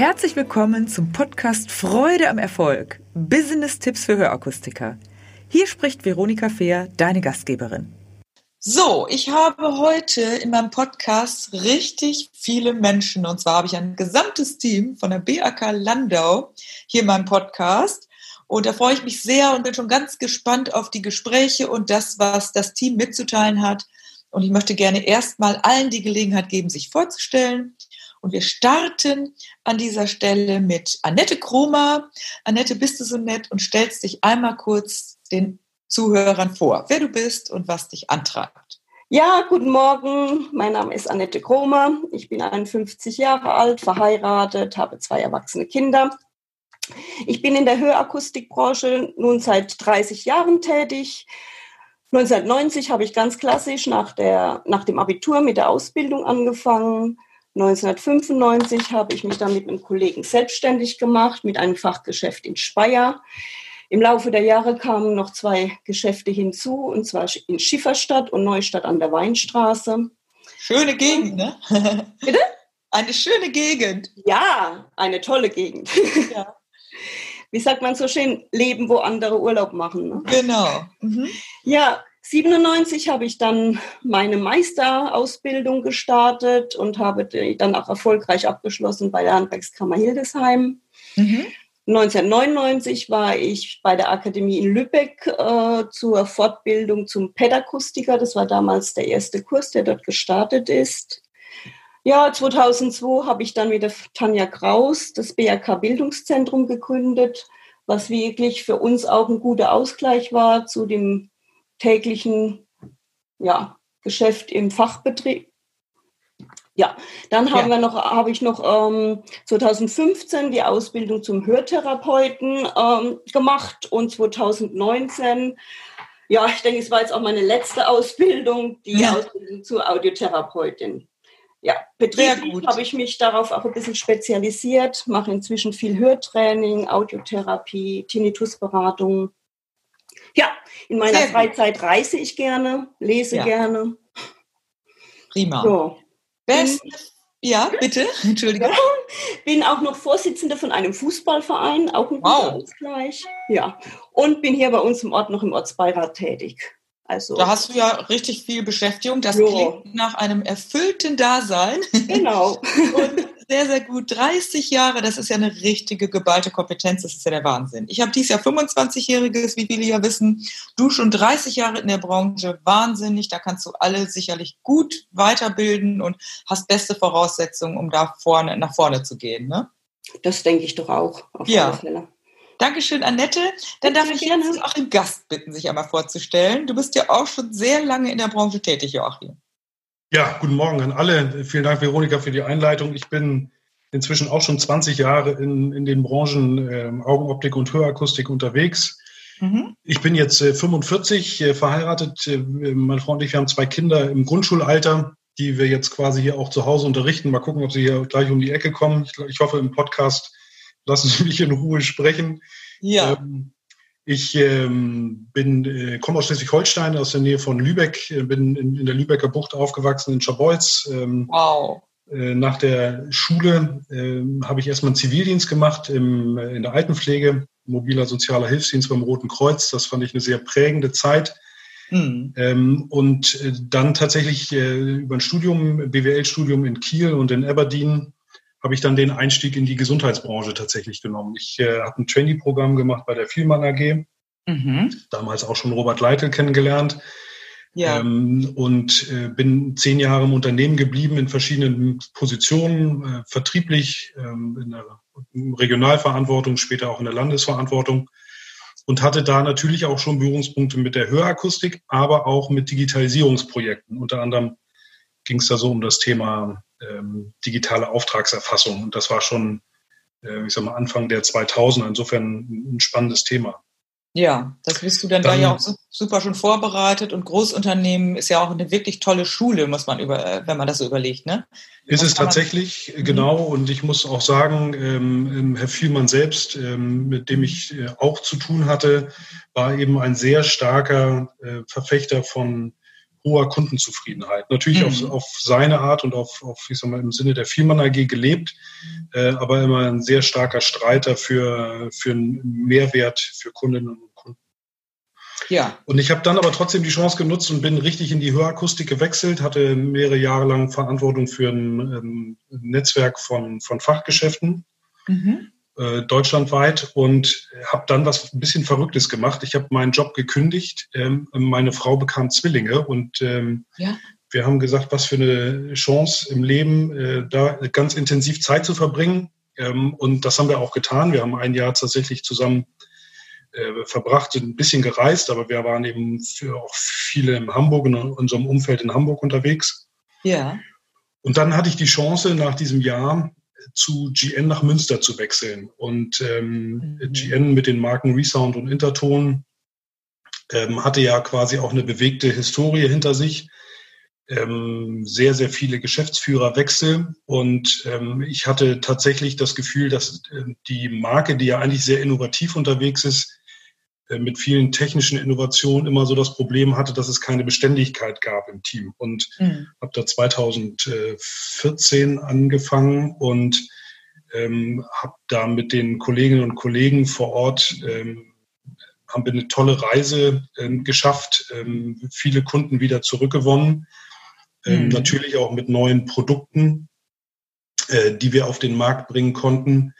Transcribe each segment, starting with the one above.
Herzlich willkommen zum Podcast Freude am Erfolg. Business-Tipps für Hörakustiker. Hier spricht Veronika Fehr, deine Gastgeberin. So, ich habe heute in meinem Podcast richtig viele Menschen und zwar habe ich ein gesamtes Team von der BAK Landau hier in meinem Podcast und da freue ich mich sehr und bin schon ganz gespannt auf die Gespräche und das, was das Team mitzuteilen hat. Und ich möchte gerne erstmal allen die Gelegenheit geben, sich vorzustellen. Und wir starten an dieser Stelle mit Annette Kromer. Annette, bist du so nett und stellst dich einmal kurz den Zuhörern vor, wer du bist und was dich antreibt. Ja, guten Morgen. Mein Name ist Annette Kromer. Ich bin 51 Jahre alt, verheiratet, habe zwei erwachsene Kinder. Ich bin in der Hörakustikbranche nun seit 30 Jahren tätig. 1990 habe ich ganz klassisch nach, der, nach dem Abitur mit der Ausbildung angefangen. 1995 habe ich mich dann mit einem Kollegen selbstständig gemacht, mit einem Fachgeschäft in Speyer. Im Laufe der Jahre kamen noch zwei Geschäfte hinzu, und zwar in Schifferstadt und Neustadt an der Weinstraße. Schöne Gegend, ne? Bitte? Eine schöne Gegend. Ja, eine tolle Gegend. Ja. Wie sagt man so schön, leben, wo andere Urlaub machen. Ne? Genau. Mhm. Ja, 97 habe ich dann meine Meisterausbildung gestartet und habe die dann auch erfolgreich abgeschlossen bei der Handwerkskammer Hildesheim. Mhm. 1999 war ich bei der Akademie in Lübeck äh, zur Fortbildung zum Pädakustiker. Das war damals der erste Kurs, der dort gestartet ist. Ja, 2002 habe ich dann mit der Tanja Kraus das BRK Bildungszentrum gegründet, was wirklich für uns auch ein guter Ausgleich war zu dem täglichen ja, Geschäft im Fachbetrieb. Ja, dann haben ja. wir noch, habe ich noch ähm, 2015 die Ausbildung zum Hörtherapeuten ähm, gemacht und 2019, ja, ich denke, es war jetzt auch meine letzte Ausbildung, die ja. Ausbildung zur Audiotherapeutin. Ja, betrieblich habe ich mich darauf auch ein bisschen spezialisiert, mache inzwischen viel Hörtraining, Audiotherapie, Tinnitusberatung ja, in meiner Sehr Freizeit gut. reise ich gerne, lese ja. gerne. Prima. So. Best, ja, bitte, Entschuldigung. bin auch noch Vorsitzende von einem Fußballverein, auch ein wow. Ausgleich. Ja, und bin hier bei uns im Ort noch im Ortsbeirat tätig. Also, da hast du ja richtig viel Beschäftigung. Das jo. klingt nach einem erfüllten Dasein. Genau. und sehr, sehr gut. 30 Jahre, das ist ja eine richtige geballte Kompetenz, das ist ja der Wahnsinn. Ich habe dieses Jahr 25-Jähriges, wie viele ja wissen. Du schon 30 Jahre in der Branche, wahnsinnig. Da kannst du alle sicherlich gut weiterbilden und hast beste Voraussetzungen, um da vorne, nach vorne zu gehen. Ne? Das denke ich doch auch. Auf ja. Fälle. Dankeschön, Annette. Dann darf ich jetzt auch den Gast bitten, sich einmal vorzustellen. Du bist ja auch schon sehr lange in der Branche tätig, Joachim. Ja, guten Morgen an alle. Vielen Dank, Veronika, für die Einleitung. Ich bin inzwischen auch schon 20 Jahre in, in den Branchen äh, Augenoptik und Hörakustik unterwegs. Mhm. Ich bin jetzt äh, 45, äh, verheiratet. Äh, meine Frau und ich, wir haben zwei Kinder im Grundschulalter, die wir jetzt quasi hier auch zu Hause unterrichten. Mal gucken, ob sie hier gleich um die Ecke kommen. Ich, ich hoffe, im Podcast lassen Sie mich in Ruhe sprechen. Ja. Ähm, ich ähm, bin, äh, komme aus Schleswig-Holstein, aus der Nähe von Lübeck, äh, bin in, in, der Lübecker Bucht aufgewachsen, in Schabolz. Ähm, wow. Äh, nach der Schule äh, habe ich erstmal einen Zivildienst gemacht im, äh, in der Altenpflege, mobiler sozialer Hilfsdienst beim Roten Kreuz. Das fand ich eine sehr prägende Zeit. Mhm. Ähm, und dann tatsächlich über ein Studium, BWL-Studium in Kiel und in Aberdeen habe ich dann den Einstieg in die Gesundheitsbranche tatsächlich genommen. Ich äh, habe ein Trainee-Programm gemacht bei der Vielmann AG, mhm. damals auch schon Robert Leitl kennengelernt. Ja. Ähm, und äh, bin zehn Jahre im Unternehmen geblieben in verschiedenen Positionen, äh, vertrieblich, ähm, in der Regionalverantwortung, später auch in der Landesverantwortung und hatte da natürlich auch schon Berührungspunkte mit der Hörakustik, aber auch mit Digitalisierungsprojekten. Unter anderem ging es da so um das Thema ähm, digitale Auftragserfassung. Und das war schon, äh, ich sag mal, Anfang der 2000er. Insofern ein spannendes Thema. Ja, das bist du dann, dann da ja auch super schon vorbereitet und Großunternehmen ist ja auch eine wirklich tolle Schule, muss man über, äh, wenn man das so überlegt, ne? Ist es tatsächlich, man, genau. Und ich muss auch sagen, ähm, ähm, Herr Vielmann selbst, ähm, mit dem ich äh, auch zu tun hatte, war eben ein sehr starker äh, Verfechter von hoher Kundenzufriedenheit. Natürlich mhm. auf, auf seine Art und auf, auf, ich sag mal, im Sinne der Vielmann AG gelebt, äh, aber immer ein sehr starker Streiter für, für einen Mehrwert für Kundinnen und Kunden. Ja. Und ich habe dann aber trotzdem die Chance genutzt und bin richtig in die Hörakustik gewechselt, hatte mehrere Jahre lang Verantwortung für ein ähm, Netzwerk von, von Fachgeschäften. Mhm äh, deutschlandweit und habe dann was ein bisschen Verrücktes gemacht. Ich habe meinen Job gekündigt. Ähm, meine Frau bekam Zwillinge und ähm, ja. wir haben gesagt, was für eine Chance im Leben, äh, da ganz intensiv Zeit zu verbringen. Ähm, und das haben wir auch getan. Wir haben ein Jahr tatsächlich zusammen äh, verbracht, ein bisschen gereist, aber wir waren eben für auch viele in Hamburg, in unserem Umfeld in Hamburg unterwegs. Ja. Und dann hatte ich die Chance, nach diesem Jahr zu GN nach Münster zu wechseln. Und ähm, mhm. GN mit den Marken Resound und Interton ähm, hatte ja quasi auch eine bewegte Historie hinter sich. Ähm, sehr, sehr viele Geschäftsführerwechsel. Und ähm, ich hatte tatsächlich das Gefühl, dass äh, die Marke, die ja eigentlich sehr innovativ unterwegs ist, mit vielen technischen Innovationen immer so das Problem hatte, dass es keine Beständigkeit gab im Team. Und mhm. habe da 2014 angefangen und ähm, habe da mit den Kolleginnen und Kollegen vor Ort ähm, haben wir eine tolle Reise ähm, geschafft, ähm, viele Kunden wieder zurückgewonnen, ähm, mhm. natürlich auch mit neuen Produkten, äh, die wir auf den Markt bringen konnten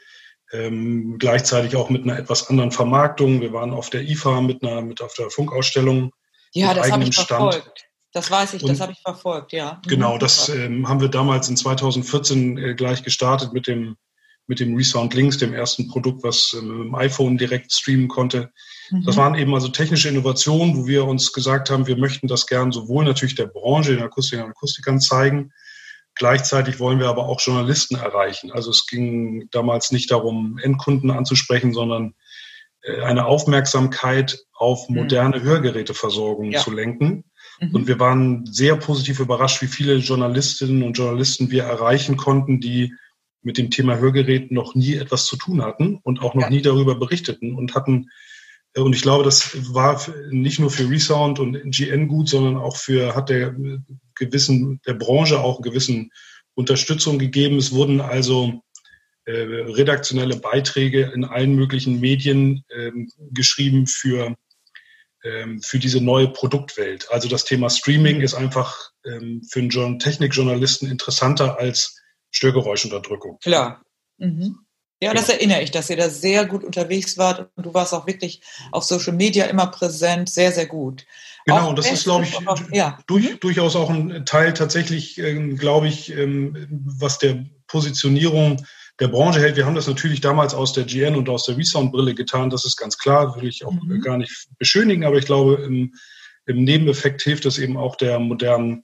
ähm, gleichzeitig auch mit einer etwas anderen Vermarktung. Wir waren auf der IFA mit einer mit auf der Funkausstellung. Ja, das habe ich Stand. verfolgt. Das weiß ich, Und das habe ich verfolgt, ja. Mhm. Genau, das ähm, haben wir damals in 2014 äh, gleich gestartet mit dem mit dem Resound Links, dem ersten Produkt, was äh, mit dem iPhone direkt streamen konnte. Mhm. Das waren eben also technische Innovationen, wo wir uns gesagt haben, wir möchten das gern sowohl natürlich der Branche, den Akustikern und Akustikern zeigen, Gleichzeitig wollen wir aber auch Journalisten erreichen. Also es ging damals nicht darum, Endkunden anzusprechen, sondern äh, eine Aufmerksamkeit auf mhm. moderne. Hörgeräteversorgung ja. zu lenken. Mhm. Und wir waren sehr positiv überrascht, wie viele Journalistinnen und Journalisten wir erreichen konnten, die mit dem Thema Hörgeräten noch nie etwas zu tun hatten und auch noch ja. nie darüber berichteten und hatten und ich glaube, das war nicht nur für Resound und GN gut, sondern auch für, hat der gewissen, der Branche auch einen gewissen Unterstützung gegeben. Es wurden also äh, redaktionelle Beiträge in allen möglichen Medien ähm, geschrieben für, ähm, für diese neue Produktwelt. Also das Thema Streaming ist einfach ähm, für einen Technikjournalisten interessanter als Störgeräuschunterdrückung. Klar. Mhm. Ja, das erinnere ich, dass ihr da sehr gut unterwegs wart und du warst auch wirklich auf Social Media immer präsent, sehr, sehr gut. Genau, und das ist, glaube ich, auch, ja. durch, mhm. durchaus auch ein Teil tatsächlich, ähm, glaube ich, ähm, was der Positionierung der Branche hält. Wir haben das natürlich damals aus der GN und aus der Resound-Brille getan, das ist ganz klar, will ich auch mhm. gar nicht beschönigen, aber ich glaube, im, im Nebeneffekt hilft das eben auch der modernen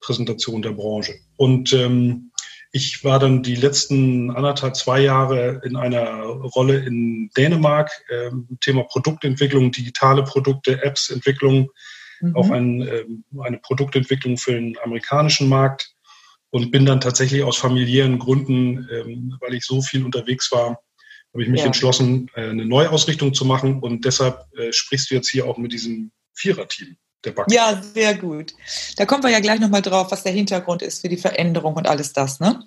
Präsentation der Branche. Und ähm, ich war dann die letzten anderthalb, zwei Jahre in einer Rolle in Dänemark, äh, Thema Produktentwicklung, digitale Produkte, Apps-Entwicklung, mhm. auch ein, äh, eine Produktentwicklung für den amerikanischen Markt und bin dann tatsächlich aus familiären Gründen, ähm, weil ich so viel unterwegs war, habe ich mich ja. entschlossen, äh, eine Neuausrichtung zu machen und deshalb äh, sprichst du jetzt hier auch mit diesem Viererteam Bank. Ja, sehr gut. Da kommen wir ja gleich nochmal drauf, was der Hintergrund ist für die Veränderung und alles das, ne?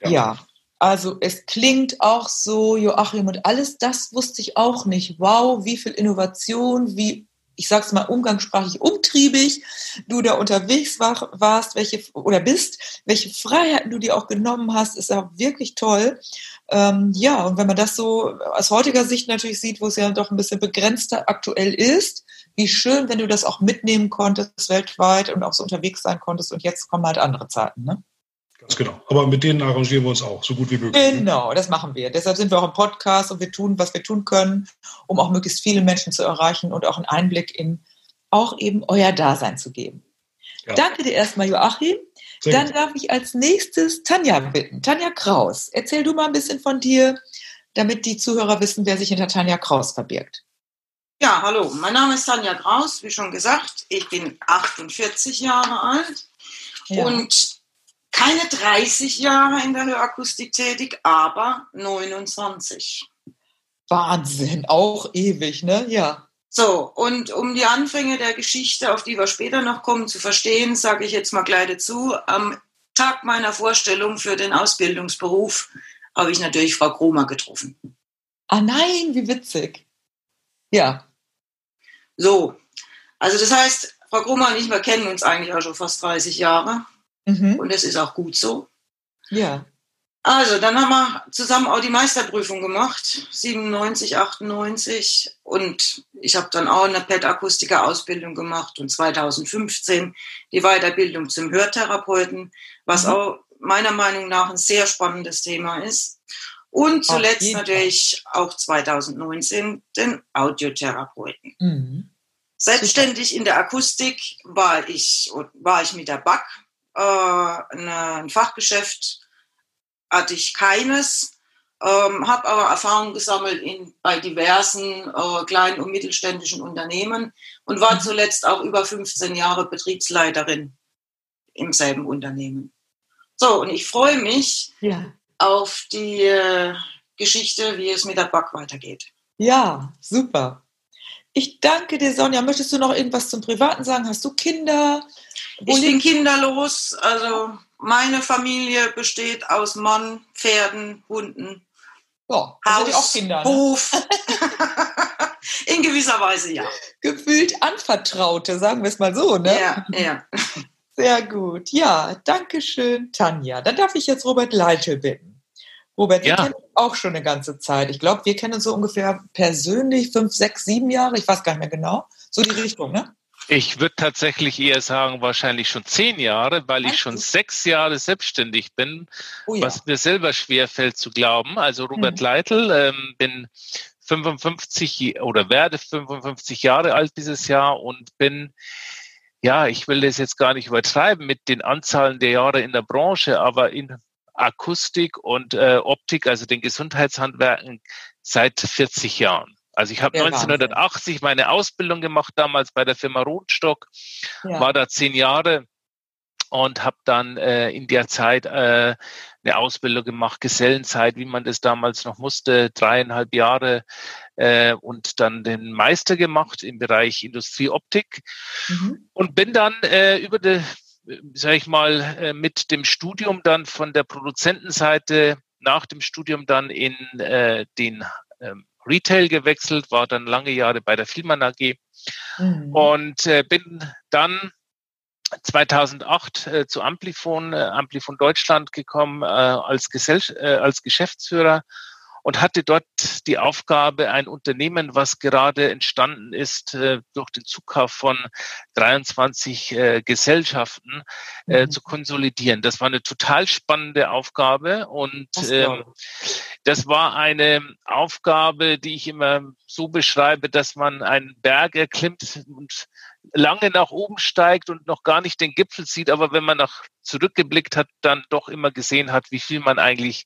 Ja. ja. Also es klingt auch so, Joachim, und alles das wusste ich auch nicht. Wow, wie viel Innovation, wie, ich sag's mal umgangssprachlich, umtriebig du da unterwegs war, warst, welche oder bist, welche Freiheiten du dir auch genommen hast, ist ja wirklich toll. Ähm, ja, und wenn man das so aus heutiger Sicht natürlich sieht, wo es ja doch ein bisschen begrenzter aktuell ist, wie schön, wenn du das auch mitnehmen konntest weltweit und auch so unterwegs sein konntest. Und jetzt kommen halt andere Zeiten. Ne? Ganz genau. Aber mit denen arrangieren wir uns auch, so gut wie möglich. Ne? Genau, das machen wir. Deshalb sind wir auch im Podcast und wir tun, was wir tun können, um auch möglichst viele Menschen zu erreichen und auch einen Einblick in auch eben euer Dasein zu geben. Ja. Danke dir erstmal, Joachim. Sehr Dann gut. darf ich als nächstes Tanja bitten. Tanja Kraus, erzähl du mal ein bisschen von dir, damit die Zuhörer wissen, wer sich hinter Tanja Kraus verbirgt. Ja, hallo, mein Name ist Tanja Kraus, wie schon gesagt. Ich bin 48 Jahre alt ja. und keine 30 Jahre in der Hörakustik tätig, aber 29. Wahnsinn, auch ewig, ne? Ja. So, und um die Anfänge der Geschichte, auf die wir später noch kommen, zu verstehen, sage ich jetzt mal gleich dazu. Am Tag meiner Vorstellung für den Ausbildungsberuf habe ich natürlich Frau Kromer getroffen. Ah nein, wie witzig. Ja. So, also das heißt, Frau Kromer und ich, wir kennen uns eigentlich auch schon fast 30 Jahre. Mhm. Und das ist auch gut so. Ja. Also, dann haben wir zusammen auch die Meisterprüfung gemacht, 97, 98. Und ich habe dann auch eine PET-Akustiker-Ausbildung gemacht und 2015 die Weiterbildung zum Hörtherapeuten, was mhm. auch meiner Meinung nach ein sehr spannendes Thema ist. Und zuletzt natürlich auch 2019 den Audiotherapeuten. Mhm. Selbstständig in der Akustik war ich, war ich mit der BAC, äh, ein Fachgeschäft hatte ich keines, ähm, habe aber Erfahrung gesammelt in, bei diversen äh, kleinen und mittelständischen Unternehmen und war zuletzt auch über 15 Jahre Betriebsleiterin im selben Unternehmen. So, und ich freue mich ja. auf die äh, Geschichte, wie es mit der BAC weitergeht. Ja, super. Ich danke dir, Sonja. Möchtest du noch irgendwas zum Privaten sagen? Hast du Kinder? Wo ich bin kinderlos. Also meine Familie besteht aus Mann, Pferden, Hunden. Ja, Haus, auch Kinder, ne? Hof. In gewisser Weise ja. Gefühlt Anvertraute, sagen wir es mal so, ne? Ja, ja. Sehr gut. Ja, danke schön, Tanja. Dann darf ich jetzt Robert Leitl bitten. Robert, ja. wir kennen uns auch schon eine ganze Zeit. Ich glaube, wir kennen uns so ungefähr persönlich fünf, sechs, sieben Jahre. Ich weiß gar nicht mehr genau. So die Richtung, ne? Ich würde tatsächlich eher sagen, wahrscheinlich schon zehn Jahre, weil ich schon sechs Jahre selbstständig bin, oh ja. was mir selber schwerfällt zu glauben. Also Robert mhm. Leitl, ähm, bin 55 oder werde 55 Jahre alt dieses Jahr und bin, ja, ich will das jetzt gar nicht übertreiben mit den Anzahlen der Jahre in der Branche, aber in Akustik und äh, Optik, also den Gesundheitshandwerken, seit 40 Jahren. Also ich habe 1980 meine Ausbildung gemacht, damals bei der Firma Rotstock, ja. war da zehn Jahre und habe dann äh, in der Zeit äh, eine Ausbildung gemacht, Gesellenzeit, wie man das damals noch musste, dreieinhalb Jahre äh, und dann den Meister gemacht im Bereich Industrieoptik mhm. und bin dann äh, über die, sag ich mal, äh, mit dem Studium dann von der Produzentenseite nach dem Studium dann in äh, den ähm, Retail gewechselt, war dann lange Jahre bei der Filman AG mhm. und äh, bin dann 2008 äh, zu Amplifon, äh, Amplifon Deutschland gekommen äh, als, Gesell äh, als Geschäftsführer und hatte dort die Aufgabe, ein Unternehmen, was gerade entstanden ist äh, durch den Zukauf von 23 äh, Gesellschaften, äh, mhm. zu konsolidieren. Das war eine total spannende Aufgabe und ähm, das war eine Aufgabe, die ich immer so beschreibe, dass man einen Berg erklimmt und lange nach oben steigt und noch gar nicht den Gipfel sieht, aber wenn man nach zurückgeblickt hat, dann doch immer gesehen hat, wie viel man eigentlich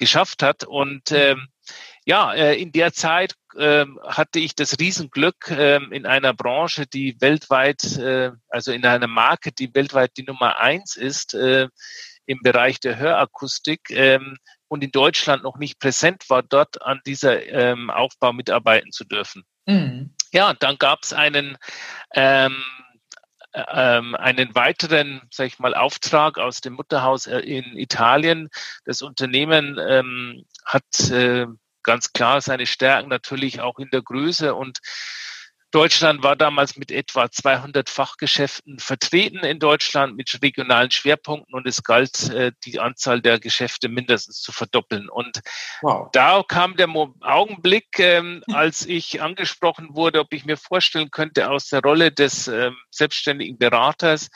geschafft hat. Und ähm, ja, äh, in der Zeit äh, hatte ich das Riesenglück, äh, in einer Branche, die weltweit, äh, also in einer Marke, die weltweit die Nummer eins ist, äh, im Bereich der Hörakustik ähm, und in Deutschland noch nicht präsent war, dort an dieser ähm, Aufbau mitarbeiten zu dürfen. Mhm. Ja, dann gab es einen ähm, ähm, einen weiteren, sag ich mal, Auftrag aus dem Mutterhaus äh, in Italien. Das Unternehmen ähm, hat äh, ganz klar seine Stärken natürlich auch in der Größe und Deutschland war damals mit etwa 200 Fachgeschäften vertreten in Deutschland mit regionalen Schwerpunkten und es galt, äh, die Anzahl der Geschäfte mindestens zu verdoppeln. Und wow. da kam der Augenblick, ähm, als ich angesprochen wurde, ob ich mir vorstellen könnte, aus der Rolle des ähm, selbstständigen Beraters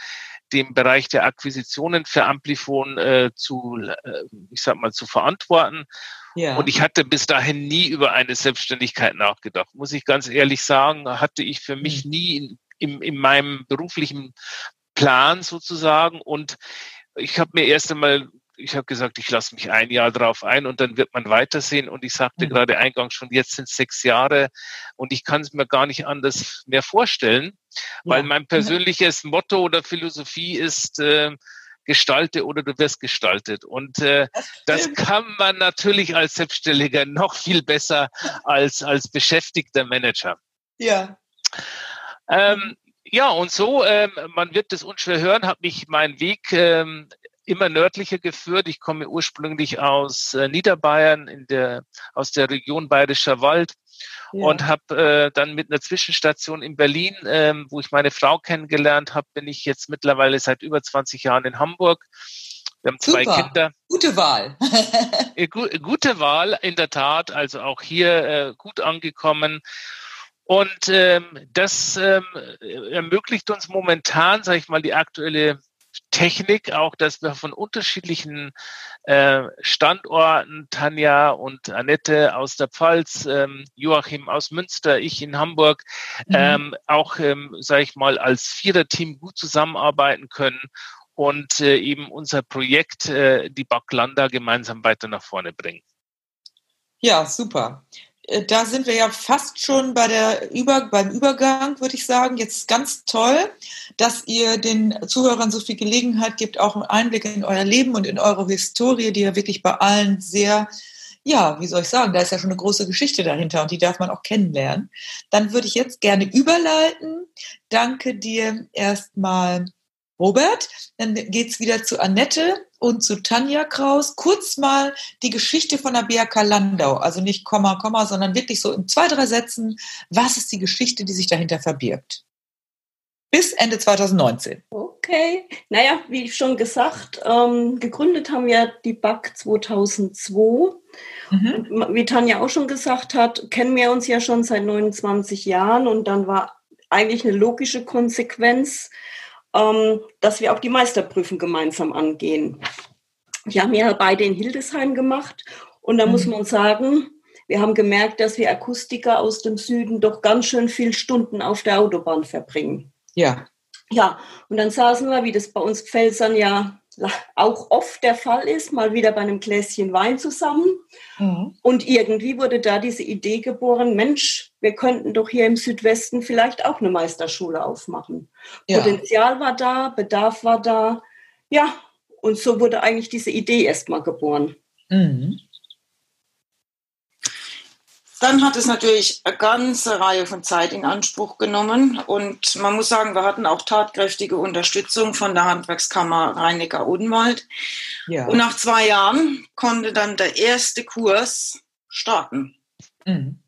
dem Bereich der Akquisitionen für Amplifon äh, zu, äh, ich sag mal, zu verantworten. Ja. Und ich hatte bis dahin nie über eine Selbstständigkeit nachgedacht. Muss ich ganz ehrlich sagen, hatte ich für mich mhm. nie in, in, in meinem beruflichen Plan sozusagen. Und ich habe mir erst einmal ich habe gesagt, ich lasse mich ein Jahr drauf ein und dann wird man weitersehen. Und ich sagte mhm. gerade eingangs schon, jetzt sind sechs Jahre und ich kann es mir gar nicht anders mehr vorstellen, ja. weil mein persönliches Motto oder Philosophie ist, äh, gestalte oder du wirst gestaltet. Und äh, das, das kann man natürlich als Selbstständiger noch viel besser als als beschäftigter Manager. Ja, Ähm, ja, und so, ähm, man wird das unschwer hören, habe mich meinen Weg ähm, immer nördlicher geführt. Ich komme ursprünglich aus äh, Niederbayern, in der, aus der Region Bayerischer Wald ja. und habe äh, dann mit einer Zwischenstation in Berlin, ähm, wo ich meine Frau kennengelernt habe, bin ich jetzt mittlerweile seit über 20 Jahren in Hamburg. Wir haben zwei Super. Kinder. Gute Wahl. Äh, gute Wahl, in der Tat. Also auch hier äh, gut angekommen. Und ähm, das ähm, ermöglicht uns momentan, sage ich mal, die aktuelle Technik auch, dass wir von unterschiedlichen äh, Standorten, Tanja und Annette aus der Pfalz, ähm, Joachim aus Münster, ich in Hamburg, mhm. ähm, auch, ähm, sage ich mal, als Viererteam gut zusammenarbeiten können und äh, eben unser Projekt, äh, die Backlanda, gemeinsam weiter nach vorne bringen. Ja, super. Äh, da sind wir ja fast schon bei der Über beim Übergang, würde ich sagen. Jetzt ganz toll, dass ihr den Zuhörern so viel Gelegenheit gibt, auch einen Einblick in euer Leben und in eure Historie, die ja wirklich bei allen sehr, ja, wie soll ich sagen, da ist ja schon eine große Geschichte dahinter und die darf man auch kennenlernen. Dann würde ich jetzt gerne überleiten. Danke dir erstmal Robert. Dann geht's wieder zu Annette und zu Tanja Kraus. Kurz mal die Geschichte von der BRK Landau. Also nicht Komma, Komma, sondern wirklich so in zwei, drei Sätzen. Was ist die Geschichte, die sich dahinter verbirgt? Bis Ende 2019. Okay. Naja, wie schon gesagt, ähm, gegründet haben wir die BAC 2002. Mhm. Wie Tanja auch schon gesagt hat, kennen wir uns ja schon seit 29 Jahren und dann war eigentlich eine logische Konsequenz, ähm, dass wir auch die Meisterprüfung gemeinsam angehen. Wir haben ja beide in Hildesheim gemacht und da mhm. muss man sagen, wir haben gemerkt, dass wir Akustiker aus dem Süden doch ganz schön viel Stunden auf der Autobahn verbringen. Ja. Ja, und dann saßen wir, wie das bei uns Pfälzern ja auch oft der Fall ist, mal wieder bei einem Gläschen Wein zusammen. Mhm. Und irgendwie wurde da diese Idee geboren, Mensch, wir könnten doch hier im Südwesten vielleicht auch eine Meisterschule aufmachen. Ja. Potenzial war da, Bedarf war da. Ja, und so wurde eigentlich diese Idee erstmal geboren. Mhm. Dann hat es natürlich eine ganze Reihe von Zeit in Anspruch genommen und man muss sagen, wir hatten auch tatkräftige Unterstützung von der Handwerkskammer Rhein-Neckar-Odenwald. Ja. Und nach zwei Jahren konnte dann der erste Kurs starten. Mhm.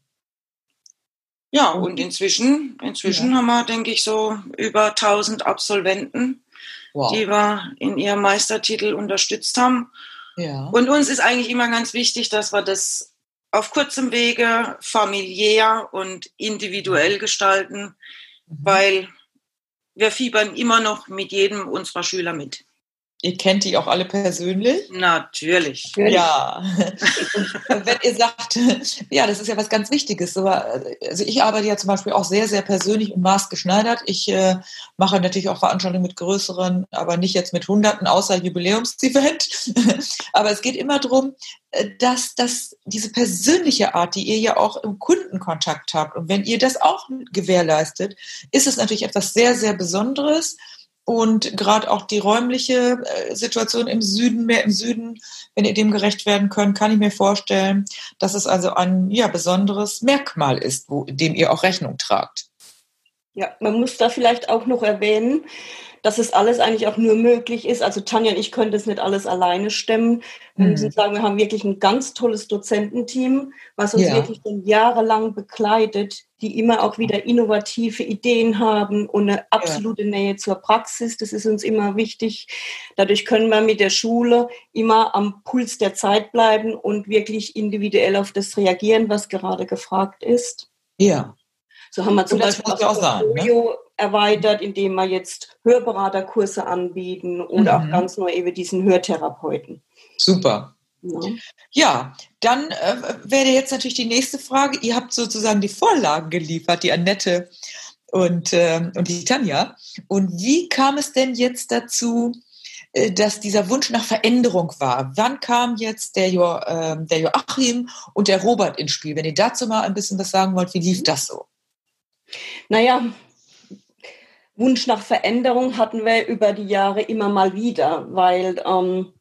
Ja, und inzwischen, inzwischen ja. haben wir, denke ich, so über 1000 Absolventen, wow. die wir in ihrem Meistertitel unterstützt haben. Ja. Und uns ist eigentlich immer ganz wichtig, dass wir das auf kurzem Wege familiär und individuell gestalten, mhm. weil wir fiebern immer noch mit jedem unserer Schüler mit. Ihr kennt die auch alle persönlich? Natürlich. Ja. wenn ihr sagt, ja, das ist ja was ganz Wichtiges. Also ich arbeite ja zum Beispiel auch sehr, sehr persönlich und maßgeschneidert. Ich äh, mache natürlich auch Veranstaltungen mit größeren, aber nicht jetzt mit Hunderten, außer Jubiläumsevent. aber es geht immer darum, äh, dass, dass diese persönliche Art, die ihr ja auch im Kundenkontakt habt, und wenn ihr das auch gewährleistet, ist es natürlich etwas sehr, sehr Besonderes. Und gerade auch die räumliche äh, Situation im Süden, mehr im Süden, wenn ihr dem gerecht werden könnt, kann ich mir vorstellen, dass es also ein ja, besonderes Merkmal ist, wo, dem ihr auch Rechnung tragt. Ja, man muss da vielleicht auch noch erwähnen, dass es alles eigentlich auch nur möglich ist. Also Tanja und ich können das nicht alles alleine stemmen. Wir mhm. müssen sagen, wir haben wirklich ein ganz tolles Dozententeam, was uns ja. wirklich schon jahrelang begleitet, die immer auch wieder innovative Ideen haben und eine absolute ja. Nähe zur Praxis. Das ist uns immer wichtig. Dadurch können wir mit der Schule immer am Puls der Zeit bleiben und wirklich individuell auf das reagieren, was gerade gefragt ist. Ja. So haben wir zum Beispiel auch, auch sagen, ne? Erweitert, indem wir jetzt Hörberaterkurse anbieten oder mhm. auch ganz neu eben diesen Hörtherapeuten. Super. Ja, ja dann äh, wäre jetzt natürlich die nächste Frage. Ihr habt sozusagen die Vorlagen geliefert, die Annette und, äh, und die Tanja. Und wie kam es denn jetzt dazu, äh, dass dieser Wunsch nach Veränderung war? Wann kam jetzt der, jo, äh, der Joachim und der Robert ins Spiel? Wenn ihr dazu mal ein bisschen was sagen wollt, wie lief das so? Naja, Wunsch nach Veränderung hatten wir über die Jahre immer mal wieder, weil ähm,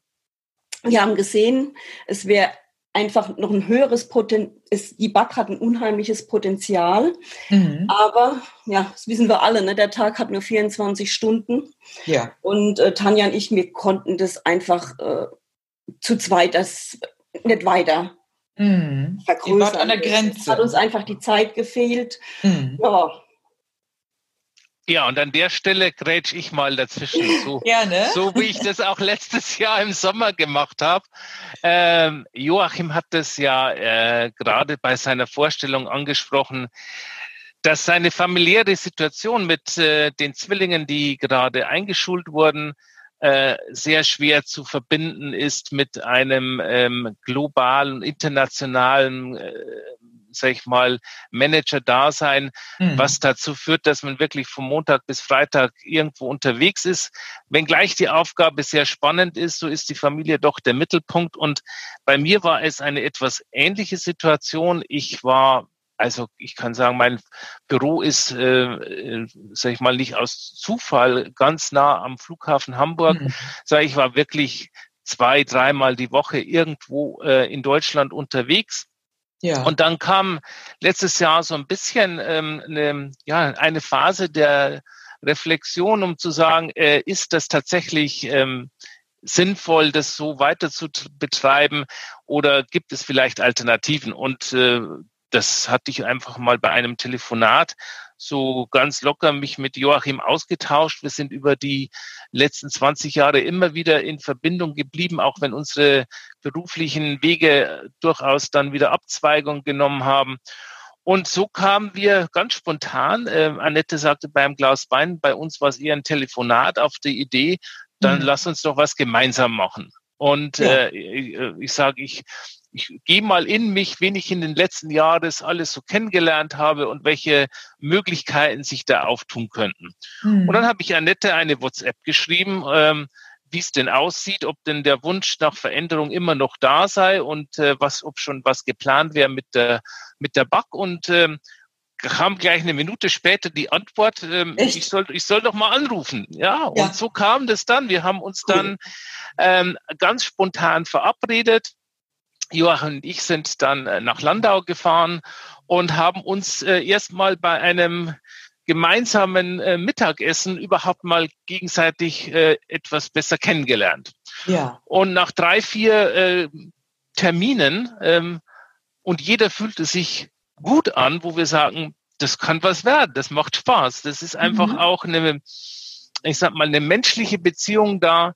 wir haben gesehen, es wäre einfach noch ein höheres Potenzial, die BAC hat ein unheimliches Potenzial. Mhm. Aber ja, das wissen wir alle, ne? der Tag hat nur 24 Stunden. Ja. Und äh, Tanja und ich, wir konnten das einfach äh, zu zweit das nicht weiter mhm. vergrößern. an der Grenze. Es hat uns einfach die Zeit gefehlt. Mhm. Ja, ja, und an der Stelle grätsch ich mal dazwischen. So, Gerne. so wie ich das auch letztes Jahr im Sommer gemacht habe. Ähm, Joachim hat das ja äh, gerade bei seiner Vorstellung angesprochen, dass seine familiäre Situation mit äh, den Zwillingen, die gerade eingeschult wurden, äh, sehr schwer zu verbinden ist mit einem ähm, globalen, internationalen äh, sag ich mal, Manager-Dasein, mhm. was dazu führt, dass man wirklich von Montag bis Freitag irgendwo unterwegs ist. Wenngleich die Aufgabe sehr spannend ist, so ist die Familie doch der Mittelpunkt. Und bei mir war es eine etwas ähnliche Situation. Ich war also ich kann sagen, mein Büro ist, äh, äh, sag ich mal, nicht aus Zufall ganz nah am Flughafen Hamburg. Mhm. Sag ich war wirklich zwei, dreimal die Woche irgendwo äh, in Deutschland unterwegs. Ja. Und dann kam letztes Jahr so ein bisschen ähm, eine, ja, eine Phase der Reflexion, um zu sagen, äh, ist das tatsächlich ähm, sinnvoll, das so weiter zu betreiben oder gibt es vielleicht Alternativen? Und äh, das hatte ich einfach mal bei einem Telefonat so ganz locker mich mit Joachim ausgetauscht. Wir sind über die letzten 20 Jahre immer wieder in Verbindung geblieben, auch wenn unsere beruflichen Wege durchaus dann wieder Abzweigung genommen haben. Und so kamen wir ganz spontan, äh, Annette sagte beim Glas Wein, bei uns war es eher ein Telefonat auf die Idee, dann mhm. lass uns doch was gemeinsam machen. Und ja. äh, ich, ich sage, ich ich gehe mal in mich, wen ich in den letzten Jahren alles so kennengelernt habe und welche Möglichkeiten sich da auftun könnten. Mhm. Und dann habe ich Annette eine WhatsApp geschrieben, ähm, wie es denn aussieht, ob denn der Wunsch nach Veränderung immer noch da sei und äh, was, ob schon was geplant wäre mit der mit der BAC und ähm, kam gleich eine Minute später die Antwort, ähm, ich soll ich soll doch mal anrufen, ja. Und ja. so kam das dann. Wir haben uns dann ähm, ganz spontan verabredet Joachim und ich sind dann äh, nach Landau gefahren und haben uns äh, erstmal bei einem gemeinsamen äh, Mittagessen überhaupt mal gegenseitig äh, etwas besser kennengelernt. Ja. Und nach drei, vier äh, Terminen ähm, und jeder fühlte sich gut an, wo wir sagen, das kann was werden, das macht Spaß. Das ist einfach mhm. auch eine, ich sag mal, eine menschliche Beziehung da,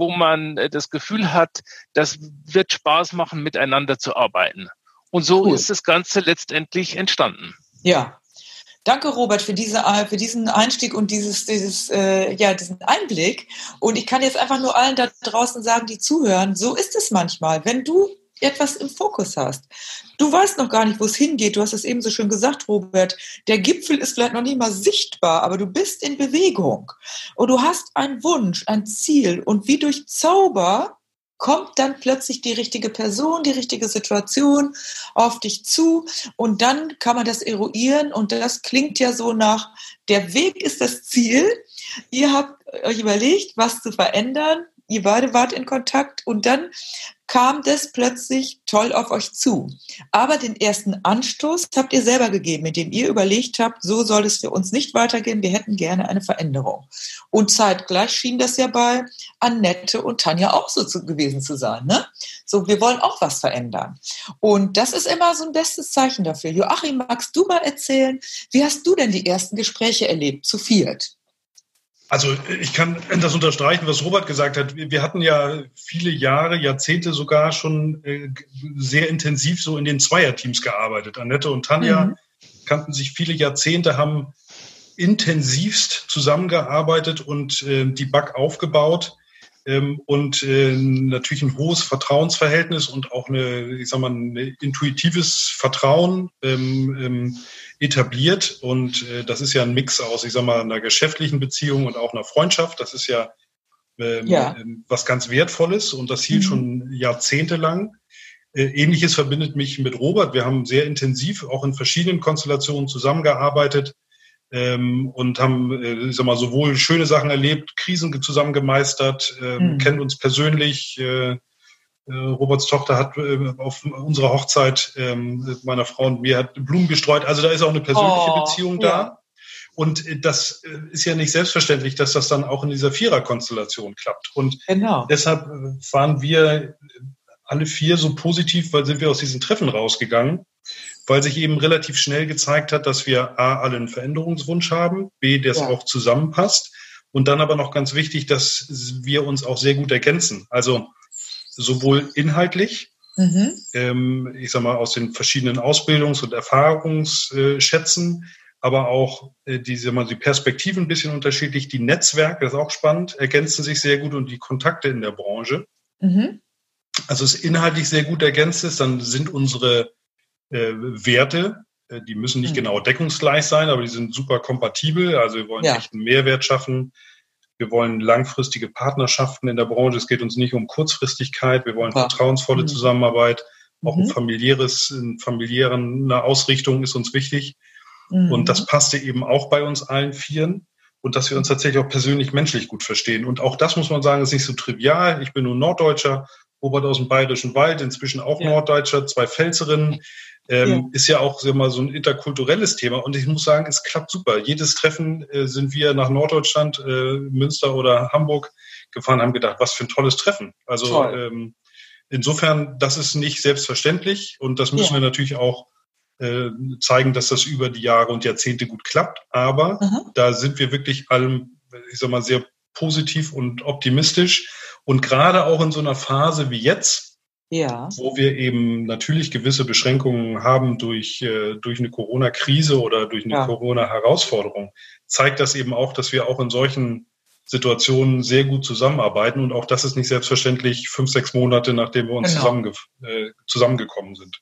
wo man äh, das Gefühl hat, das wird Spaß machen, miteinander zu arbeiten. Und so cool. ist das Ganze letztendlich entstanden. Ja. Danke, Robert, für, diese, äh, für diesen Einstieg und dieses, dieses, äh, ja, diesen Einblick. Und ich kann jetzt einfach nur allen da draußen sagen, die zuhören, so ist es manchmal. Wenn du etwas im Fokus hast. Du weißt noch gar nicht, wo es hingeht. Du hast es eben so schön gesagt, Robert. Der Gipfel ist vielleicht noch nicht mal sichtbar, aber du bist in Bewegung. Und du hast einen Wunsch, ein Ziel. Und wie durch Zauber kommt dann plötzlich die richtige Person, die richtige Situation auf dich zu und dann kann man das eruieren und das klingt ja so nach, der Weg ist das Ziel. Ihr habt euch überlegt, was zu verändern. Ihr beide wart in Kontakt und dann kam das plötzlich toll auf euch zu. Aber den ersten Anstoß habt ihr selber gegeben, indem ihr überlegt habt, so soll es für uns nicht weitergehen, wir hätten gerne eine Veränderung. Und zeitgleich schien das ja bei Annette und Tanja auch so zu, gewesen zu sein. Ne? So, wir wollen auch was verändern. Und das ist immer so ein bestes Zeichen dafür. Joachim, magst du mal erzählen, wie hast du denn die ersten Gespräche erlebt, zu viert? Also ich kann das unterstreichen, was Robert gesagt hat. Wir hatten ja viele Jahre, Jahrzehnte sogar schon äh, sehr intensiv so in den Zweierteams gearbeitet. Annette und Tanja mhm. kannten sich viele Jahrzehnte, haben intensivst zusammengearbeitet und äh, die BAC aufgebaut und äh, natürlich ein hohes Vertrauensverhältnis und auch eine, ich sag mal, ein intuitives Vertrauen ähm, ähm, etabliert. Und äh, das ist ja ein Mix aus, ich sag mal, einer geschäftlichen Beziehung und auch einer Freundschaft. Das ist ja, ähm, ja. Ähm, was ganz Wertvolles und das hielt mhm. schon jahrzehntelang. Äh, Ähnliches verbindet mich mit Robert. Wir haben sehr intensiv auch in verschiedenen Konstellationen zusammengearbeitet ähm, und haben, äh, ich sag mal, sowohl schöne Sachen erlebt, Krisen zusammen gemeistert, äh, mhm. kennen uns persönlich, äh, Äh, Roberts Tochter hat äh, auf unserer Hochzeit ähm, meiner Frau und mir hat Blumen gestreut. Also da ist auch eine persönliche oh, Beziehung da. Ja. Und äh, das ist ja nicht selbstverständlich, dass das dann auch in dieser Viererkonstellation klappt. Und genau. deshalb waren wir alle vier so positiv, weil sind wir aus diesen Treffen rausgegangen, weil sich eben relativ schnell gezeigt hat, dass wir A, alle einen Veränderungswunsch haben, B, der ja. auch zusammenpasst. Und dann aber noch ganz wichtig, dass wir uns auch sehr gut ergänzen. Also sowohl inhaltlich, mhm. ähm, ich sag mal, aus den verschiedenen Ausbildungs- und Erfahrungsschätzen, aber auch äh, mal, die Perspektiven ein bisschen unterschiedlich. Die Netzwerke, das ist auch spannend, ergänzen sich sehr gut und die Kontakte in der Branche. Mhm. Also es inhaltlich sehr gut ergänzt ist, dann sind unsere äh, Werte, äh, die müssen nicht mhm. genau deckungsgleich sein, aber die sind super kompatibel. Also wir wollen ja. echt einen Mehrwert schaffen wir wollen langfristige Partnerschaften in der Branche. Es geht uns nicht um Kurzfristigkeit. Wir wollen vertrauensvolle mhm. Zusammenarbeit. Auch ein mhm. familiäres, eine familiäre Ausrichtung ist uns wichtig. Mhm. Und das passte eben auch bei uns allen Vieren. Und dass wir uns tatsächlich auch persönlich menschlich gut verstehen. Und auch das muss man sagen, ist nicht so trivial. Ich bin nur Norddeutscher, Robert aus dem Bayerischen Wald, inzwischen auch ja. Norddeutscher, zwei Pfälzerinnen ähm, ja. ist ja auch mal so ein interkulturelles Thema. Und ich muss sagen, es klappt super. Jedes Treffen äh, sind wir nach Norddeutschland, äh, Münster oder Hamburg gefahren, haben gedacht, was für ein tolles Treffen. Also ähm, insofern, das ist nicht selbstverständlich und das müssen ja. wir natürlich auch äh, zeigen, dass das über die Jahre und Jahrzehnte gut klappt. Aber Aha. da sind wir wirklich allem, ich sag mal, sehr positiv und optimistisch. Und gerade auch in so einer Phase wie jetzt, ja. wo wir eben natürlich gewisse Beschränkungen haben durch, äh, durch eine Corona-Krise oder durch eine ja. Corona-Herausforderung, zeigt das eben auch, dass wir auch in solchen Situationen sehr gut zusammenarbeiten. Und auch das ist nicht selbstverständlich fünf, sechs Monate, nachdem wir uns genau. zusammenge äh, zusammengekommen sind.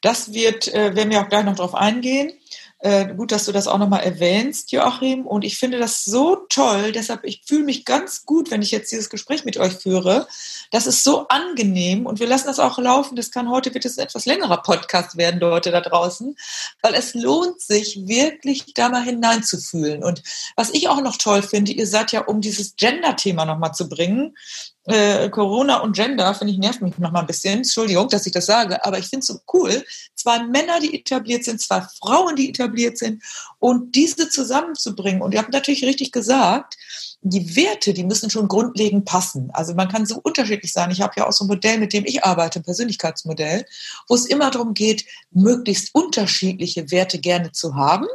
Das wird, äh, werden wir auch gleich noch darauf eingehen. Äh, gut, dass du das auch nochmal erwähnst, Joachim. Und ich finde das so toll. Deshalb, ich fühle mich ganz gut, wenn ich jetzt dieses Gespräch mit euch führe. Das ist so angenehm und wir lassen das auch laufen. Das kann heute wird es ein etwas längerer Podcast werden, Leute da draußen, weil es lohnt sich wirklich da mal hineinzufühlen. Und was ich auch noch toll finde, ihr seid ja, um dieses Gender-Thema nochmal zu bringen, äh, Corona und Gender, finde ich, nervt mich noch mal ein bisschen. Entschuldigung, dass ich das sage, aber ich finde es so cool. Zwei Männer, die etabliert sind, zwei Frauen, die etabliert sind und diese zusammenzubringen. Und ihr habt natürlich richtig gesagt, die Werte, die müssen schon grundlegend passen. Also man kann so unterschiedlich sein. Ich habe ja auch so ein Modell, mit dem ich arbeite, ein Persönlichkeitsmodell, wo es immer darum geht, möglichst unterschiedliche Werte gerne zu haben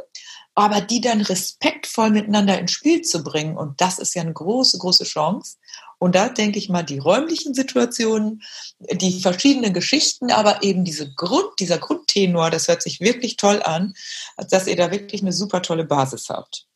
aber die dann respektvoll miteinander ins Spiel zu bringen. Und das ist ja eine große, große Chance. Und da denke ich mal, die räumlichen Situationen, die verschiedenen Geschichten, aber eben diese Grund, dieser Grundtenor, das hört sich wirklich toll an, dass ihr da wirklich eine super tolle Basis habt.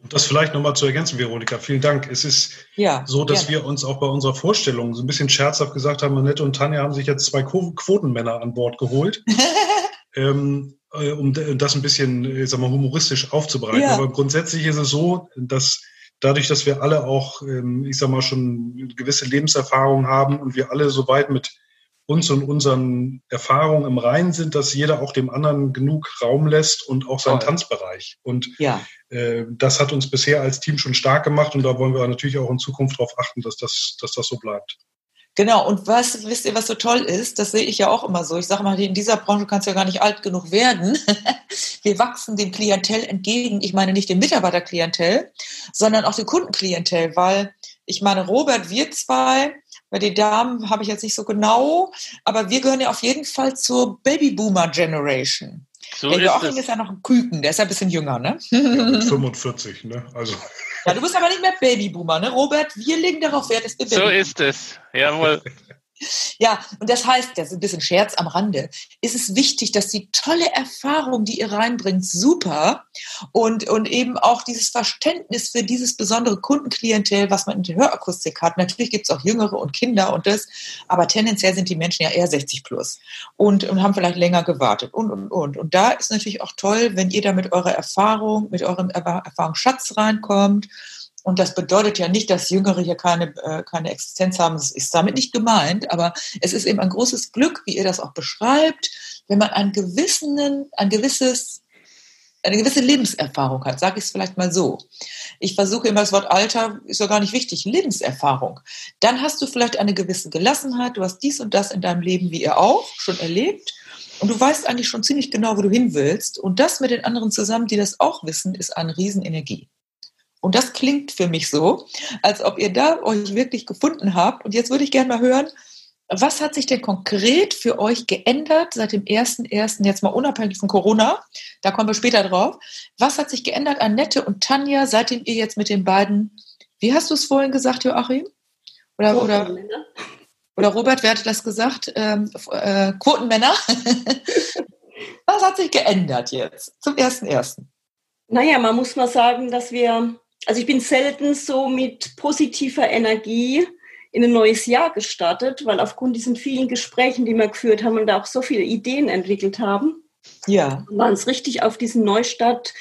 Um das vielleicht nochmal zu ergänzen, Veronika, vielen Dank. Es ist ja, so, dass gerne. wir uns auch bei unserer Vorstellung so ein bisschen scherzhaft gesagt haben, Annette und Tanja haben sich jetzt zwei Quotenmänner an Bord geholt. ähm, äh, um das ein bisschen, äh, sag mal, humoristisch aufzubereiten. Ja. Aber grundsätzlich ist es so, dass dadurch, dass wir alle auch, ähm, ich sag mal, schon gewisse Lebenserfahrung haben und wir alle so weit mit uns und unseren Erfahrungen im Reinen sind, dass jeder auch dem anderen genug Raum lässt und auch seinen Toll. Tanzbereich. Und ja. äh, das hat uns bisher als Team schon stark gemacht und da wollen wir natürlich auch in Zukunft darauf achten, dass das, dass das so bleibt. Genau, und was, wisst ihr, was so toll ist? Das sehe ich ja auch immer so. Ich sage mal, in dieser Branche kannst du ja gar nicht alt genug werden. Wir wachsen dem Klientel entgegen. Ich meine nicht dem Mitarbeiterklientel, sondern auch dem Kundenklientel, weil ich meine, Robert, wir zwei, bei den Damen habe ich jetzt nicht so genau, aber wir gehören ja auf jeden Fall zur Babyboomer Generation. So der Joachim ist, ist, ja noch ein Küken, der ist ja ein bisschen jünger, ne? Ja, mit 45, ne? Also. Ja, du bist aber nicht mehr Babyboomer, ne? Robert, wir legen darauf Wert, dass wir So ist es, jawohl. Ja, und das heißt, das ist ein bisschen Scherz am Rande, ist es wichtig, dass die tolle Erfahrung, die ihr reinbringt, super und, und eben auch dieses Verständnis für dieses besondere Kundenklientel, was man in der Hörakustik hat. Natürlich gibt es auch Jüngere und Kinder und das, aber tendenziell sind die Menschen ja eher 60 plus und, und haben vielleicht länger gewartet und, und, und. Und da ist natürlich auch toll, wenn ihr da mit eurer Erfahrung, mit eurem Erfahrungsschatz reinkommt und das bedeutet ja nicht, dass Jüngere hier keine, äh, keine Existenz haben. Das ist damit nicht gemeint. Aber es ist eben ein großes Glück, wie ihr das auch beschreibt, wenn man einen gewissen, ein gewisses eine gewisse Lebenserfahrung hat, sage ich es vielleicht mal so. Ich versuche immer das Wort Alter, ist ja gar nicht wichtig, Lebenserfahrung. Dann hast du vielleicht eine gewisse Gelassenheit, du hast dies und das in deinem Leben, wie ihr auch, schon erlebt. Und du weißt eigentlich schon ziemlich genau, wo du hin willst. Und das mit den anderen zusammen, die das auch wissen, ist eine Riesenenergie. Und das klingt für mich so, als ob ihr da euch wirklich gefunden habt. Und jetzt würde ich gerne mal hören, was hat sich denn konkret für euch geändert seit dem 1.1., jetzt mal unabhängig von Corona? Da kommen wir später drauf. Was hat sich geändert, Annette und Tanja, seitdem ihr jetzt mit den beiden, wie hast du es vorhin gesagt, Joachim? Oder, oder, oder Robert, wer hat das gesagt? Ähm, äh, Quotenmänner. was hat sich geändert jetzt zum 1.1.? Naja, man muss mal sagen, dass wir, also ich bin selten so mit positiver Energie in ein neues Jahr gestartet, weil aufgrund diesen vielen Gesprächen, die wir geführt haben und da auch so viele Ideen entwickelt haben, ja. waren uns richtig auf diesen Neustart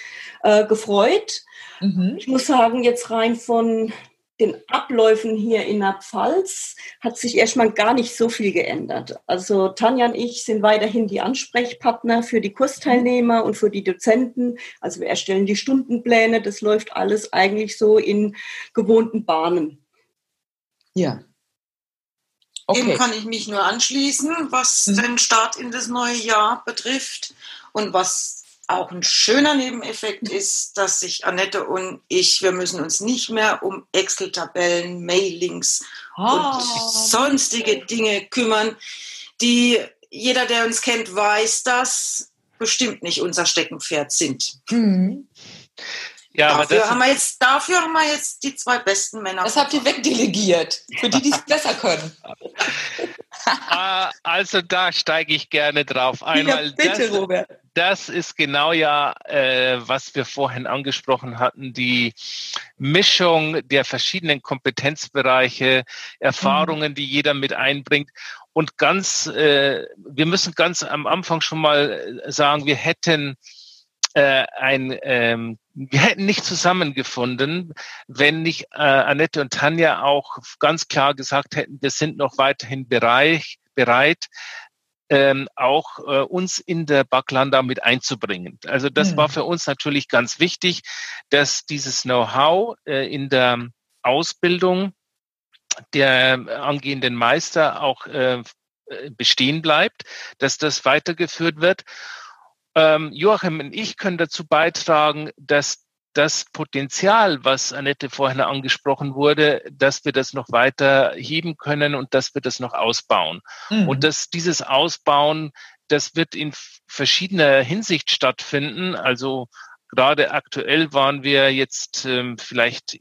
äh, gefreut. Mhm. Ich muss sagen, jetzt rein von den Abläufen hier in der Pfalz hat sich erstmal gar nicht so viel geändert. Also Tanja und ich sind weiterhin die Ansprechpartner für die Kursteilnehmer und für die Dozenten. Also wir erstellen die Stundenpläne. Das läuft alles eigentlich so in gewohnten Bahnen. Ja. Okay. Dem kann ich mich nur anschließen, was mhm. den Start in das neue Jahr betrifft. Und was auch ein schöner Nebeneffekt ist, dass sich Annette und ich, wir müssen uns nicht mehr um Excel-Tabellen, Mailings oh. und ah. sonstige Dinge kümmern, die jeder, der uns kennt, weiß, dass bestimmt nicht unser Steckenpferd sind. Mhm. Ja, dafür, aber haben wir jetzt, dafür haben wir jetzt die zwei besten Männer. Das habt ihr wegdelegiert, für die, die es besser können. Ah, also da steige ich gerne drauf ein. Ja, bitte, das, Robert. Das ist genau ja, äh, was wir vorhin angesprochen hatten, die Mischung der verschiedenen Kompetenzbereiche, Erfahrungen, mhm. die jeder mit einbringt. Und ganz, äh, wir müssen ganz am Anfang schon mal sagen, wir hätten äh, ein ähm, wir hätten nicht zusammengefunden, wenn nicht äh, Annette und Tanja auch ganz klar gesagt hätten, wir sind noch weiterhin bereich, bereit, ähm, auch äh, uns in der Backlanda mit einzubringen. Also das mhm. war für uns natürlich ganz wichtig, dass dieses Know-how äh, in der Ausbildung der angehenden Meister auch äh, bestehen bleibt, dass das weitergeführt wird. Ähm, Joachim und ich können dazu beitragen, dass das Potenzial, was Annette vorhin angesprochen wurde, dass wir das noch weiter heben können und dass wir das noch ausbauen. Mhm. Und dass dieses Ausbauen, das wird in verschiedener Hinsicht stattfinden. Also gerade aktuell waren wir jetzt ähm, vielleicht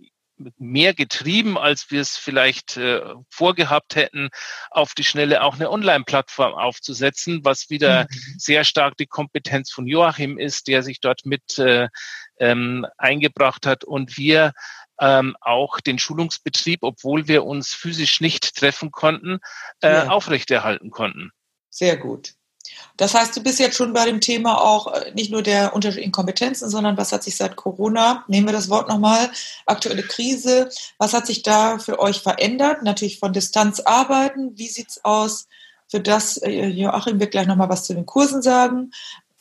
mehr getrieben, als wir es vielleicht äh, vorgehabt hätten, auf die Schnelle auch eine Online-Plattform aufzusetzen, was wieder mhm. sehr stark die Kompetenz von Joachim ist, der sich dort mit äh, ähm, eingebracht hat und wir ähm, auch den Schulungsbetrieb, obwohl wir uns physisch nicht treffen konnten, äh, ja. aufrechterhalten konnten. Sehr gut. Das heißt, du bist jetzt schon bei dem Thema auch äh, nicht nur der unterschiedlichen Kompetenzen, sondern was hat sich seit Corona, nehmen wir das Wort nochmal, aktuelle Krise, was hat sich da für euch verändert? Natürlich von Distanz arbeiten. Wie sieht es aus für das? Äh, Joachim wird gleich nochmal was zu den Kursen sagen.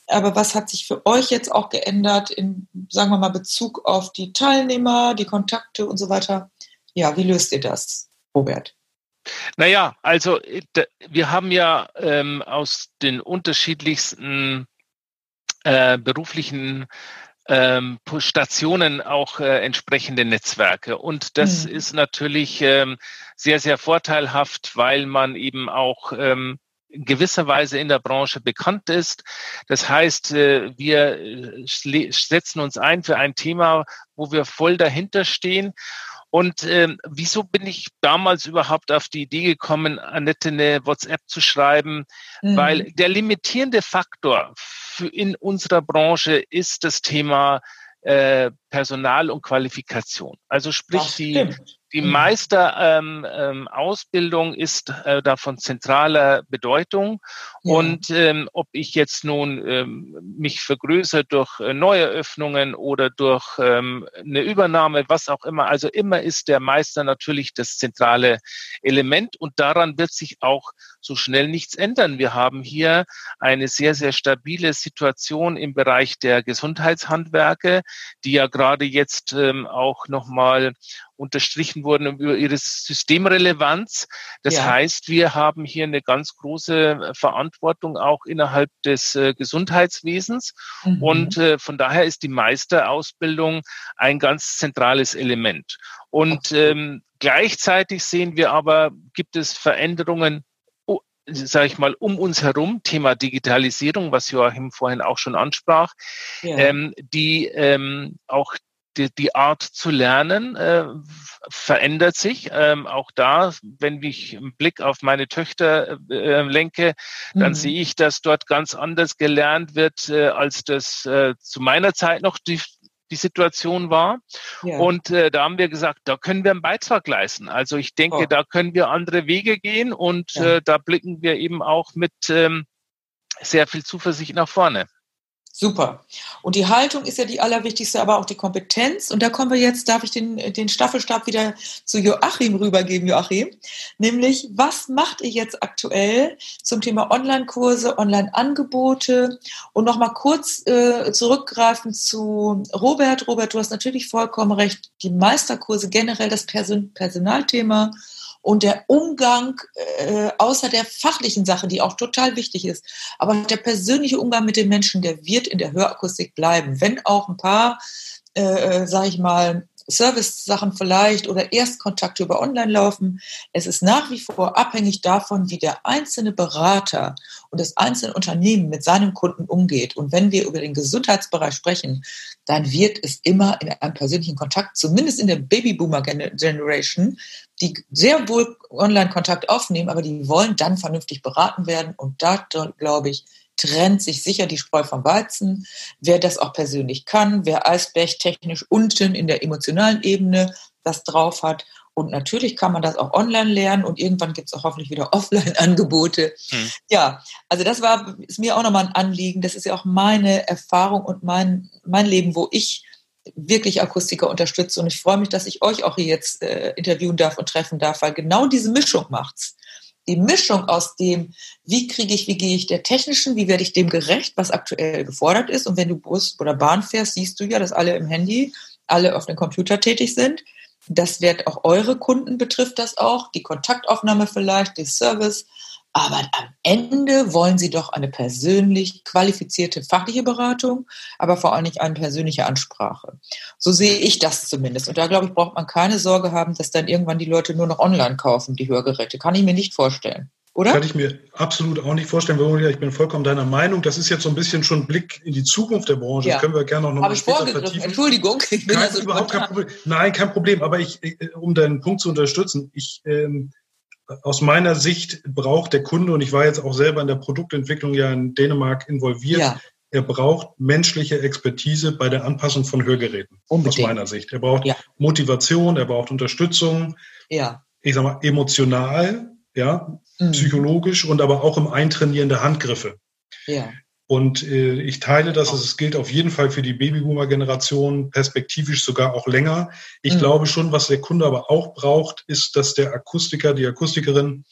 Aber was hat sich für euch jetzt auch geändert in, sagen wir mal, Bezug auf die Teilnehmer, die Kontakte und so weiter? Ja, wie löst ihr das, Robert? Naja, also äh, wir haben ja ähm, aus den unterschiedlichsten äh, beruflichen ähm, Stationen auch äh, entsprechende Netzwerke. Und das mhm. ist natürlich ähm, sehr, sehr vorteilhaft, weil man eben auch ähm, in gewisser Weise in der Branche bekannt ist. Das heißt, äh, wir äh, setzen uns ein für ein Thema, wo wir voll dahinter stehen und ähm, wieso bin ich damals überhaupt auf die Idee gekommen, Annette eine WhatsApp zu schreiben? Mhm. Weil der limitierende Faktor für in unserer Branche ist das Thema äh, Personal und Qualifikation. Also sprich die, die mhm. Meisterausbildung ähm, ähm, ist äh, da von zentraler Bedeutung. Ja. Und ähm, ob ich jetzt nun ähm, mich vergrößere durch äh, Neueröffnungen oder durch ähm, eine Übernahme, was auch immer, also immer ist der Meister natürlich das zentrale Element und daran wird sich auch so schnell nichts ändern. Wir haben hier eine sehr, sehr stabile Situation im Bereich der Gesundheitshandwerke, die ja gerade jetzt ähm, auch nochmal unterstrichen wurden über ihre Systemrelevanz. Das ja. heißt, wir haben hier eine ganz große Verantwortung auch innerhalb des äh, Gesundheitswesens. Mhm. Und äh, von daher ist die Meisterausbildung ein ganz zentrales Element. Und ähm, gleichzeitig sehen wir aber, gibt es Veränderungen sage ich mal, um uns herum, Thema Digitalisierung, was Joachim vorhin auch schon ansprach, ja. ähm, die ähm, auch die, die Art zu lernen äh, verändert sich. Ähm, auch da, wenn ich einen Blick auf meine Töchter äh, lenke, dann mhm. sehe ich, dass dort ganz anders gelernt wird, äh, als das äh, zu meiner Zeit noch die, die Situation war. Ja. Und äh, da haben wir gesagt, da können wir einen Beitrag leisten. Also ich denke, oh. da können wir andere Wege gehen und ja. äh, da blicken wir eben auch mit ähm, sehr viel Zuversicht nach vorne. Super. Und die Haltung ist ja die allerwichtigste, aber auch die Kompetenz. Und da kommen wir jetzt, darf ich den, den Staffelstab wieder zu Joachim rübergeben, Joachim. Nämlich, was macht ihr jetzt aktuell zum Thema Online-Kurse, Online-Angebote? Und nochmal kurz äh, zurückgreifen zu Robert. Robert, du hast natürlich vollkommen recht. Die Meisterkurse generell, das Person Personalthema und der Umgang äh, außer der fachlichen Sache, die auch total wichtig ist, aber der persönliche Umgang mit den Menschen, der wird in der Hörakustik bleiben, wenn auch ein paar, äh, äh sage ich mal, Service-Sachen vielleicht oder Erstkontakte über Online laufen. Es ist nach wie vor abhängig davon, wie der einzelne Berater und das einzelne Unternehmen mit seinem Kunden umgeht. Und wenn wir über den Gesundheitsbereich sprechen, dann wird es immer in einem persönlichen Kontakt, zumindest in der Babyboomer-Generation, die sehr wohl Online-Kontakt aufnehmen, aber die wollen dann vernünftig beraten werden. Und da, glaube ich, trennt sich sicher die Spreu vom Weizen. Wer das auch persönlich kann, wer Eisberg technisch unten in der emotionalen Ebene das drauf hat. Und natürlich kann man das auch online lernen und irgendwann gibt es auch hoffentlich wieder Offline-Angebote. Hm. Ja, also das war ist mir auch nochmal ein Anliegen. Das ist ja auch meine Erfahrung und mein, mein Leben, wo ich wirklich Akustiker unterstütze. Und ich freue mich, dass ich euch auch hier jetzt äh, interviewen darf und treffen darf, weil genau diese Mischung macht's. Die Mischung aus dem, wie kriege ich, wie gehe ich der technischen, wie werde ich dem gerecht, was aktuell gefordert ist. Und wenn du Bus oder Bahn fährst, siehst du ja, dass alle im Handy, alle auf dem Computer tätig sind. Das wird auch eure Kunden betrifft das auch, die Kontaktaufnahme vielleicht, die Service. Aber am Ende wollen Sie doch eine persönlich qualifizierte fachliche Beratung, aber vor allem nicht eine persönliche Ansprache. So sehe ich das zumindest. Und da, glaube ich, braucht man keine Sorge haben, dass dann irgendwann die Leute nur noch online kaufen, die Hörgeräte. Kann ich mir nicht vorstellen. Oder? Kann ich mir absolut auch nicht vorstellen, Veronika. Ich bin vollkommen deiner Meinung. Das ist jetzt so ein bisschen schon ein Blick in die Zukunft der Branche. Ja. Das können wir gerne auch noch Habe mal später vertiefen. Entschuldigung, ich bin kein, also überhaupt kein Problem. Nein, kein Problem. Aber ich, äh, um deinen Punkt zu unterstützen, ich ähm, aus meiner Sicht braucht der Kunde, und ich war jetzt auch selber in der Produktentwicklung ja in Dänemark involviert, ja. er braucht menschliche Expertise bei der Anpassung von Hörgeräten. Unbedingt. Aus meiner Sicht. Er braucht ja. Motivation, er braucht Unterstützung. Ja. Ich sag mal, emotional, ja, mhm. psychologisch und aber auch im Eintrainieren der Handgriffe. Ja. Und äh, ich teile das, es gilt auf jeden Fall für die Babyboomer-Generation, perspektivisch sogar auch länger. Ich mhm. glaube schon, was der Kunde aber auch braucht, ist, dass der Akustiker, die Akustikerin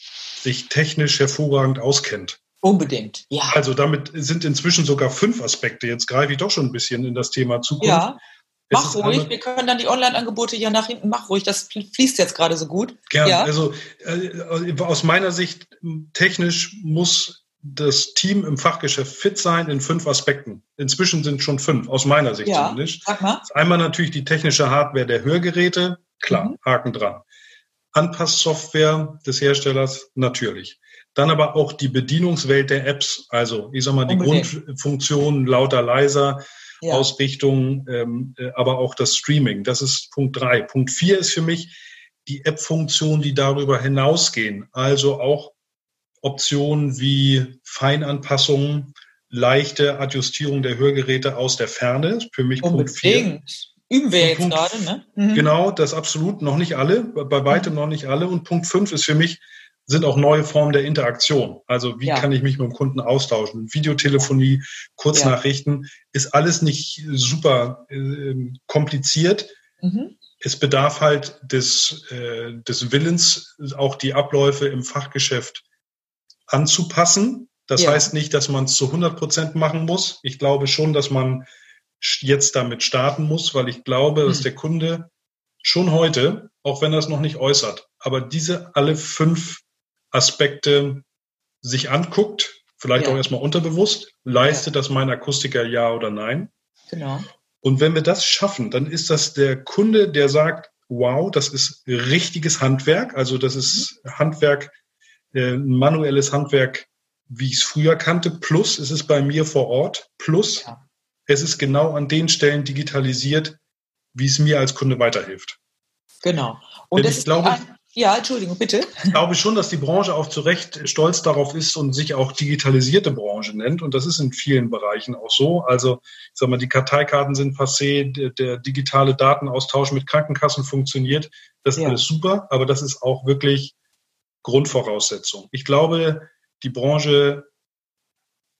sich technisch hervorragend auskennt. Unbedingt, ja. Also damit sind inzwischen sogar fünf Aspekte. Jetzt greife ich doch schon ein bisschen in das Thema Zukunft. Ja. Mach ruhig, wir können dann die Online-Angebote ja nach hinten, mach ruhig, das fließt jetzt gerade so gut. Gerne. Ja. Also äh, aus meiner Sicht, technisch muss das Team im Fachgeschäft fit sein in fünf Aspekten. Inzwischen sind schon fünf, aus meiner Sicht ja, zumindest. Sag mal. Einmal natürlich die technische Hardware der Hörgeräte, klar, mhm. Haken dran. Anpasssoftware des Herstellers, natürlich. Dann aber auch die Bedienungswelt der Apps, also ich sag mal die Unbedingt. Grundfunktionen lauter, leiser, ja. Ausrichtung, ähm, äh, aber auch das Streaming. Das ist Punkt drei. Punkt vier ist für mich die App-Funktionen, die darüber hinausgehen. Also auch Optionen wie Feinanpassungen, leichte Adjustierung der Hörgeräte aus der Ferne. Für mich Unbedingt. Punkt 4. Üben wir jetzt Punkt, gerade, ne? Mhm. Genau, das absolut. Noch nicht alle, bei weitem noch nicht alle. Und Punkt fünf ist für mich, sind auch neue Formen der Interaktion. Also wie ja. kann ich mich mit dem Kunden austauschen? Videotelefonie, Kurznachrichten, ja. ist alles nicht super äh, kompliziert. Mhm. Es bedarf halt des, äh, des Willens, auch die Abläufe im Fachgeschäft anzupassen. Das ja. heißt nicht, dass man es zu 100 Prozent machen muss. Ich glaube schon, dass man jetzt damit starten muss, weil ich glaube, mhm. dass der Kunde schon heute, auch wenn er es noch nicht äußert, aber diese alle fünf Aspekte sich anguckt, vielleicht ja. auch erstmal unterbewusst, leistet ja. das mein Akustiker ja oder nein? Genau. Und wenn wir das schaffen, dann ist das der Kunde, der sagt, wow, das ist richtiges Handwerk, also das ist mhm. Handwerk, äh, manuelles Handwerk, wie ich es früher kannte, plus es ist bei mir vor Ort, plus ja. es ist genau an den Stellen digitalisiert, wie es mir als Kunde weiterhilft. Genau. Und Denn das ich glaube, ein, ja, Entschuldigung, bitte. Ich glaube schon, dass die Branche auch zu Recht stolz darauf ist und sich auch digitalisierte Branche nennt. Und das ist in vielen Bereichen auch so. Also, ich sag mal, die Karteikarten sind passé, der, der digitale Datenaustausch mit Krankenkassen funktioniert. Das ist ja. alles super, aber das ist auch wirklich Grundvoraussetzung. Ich glaube, die Branche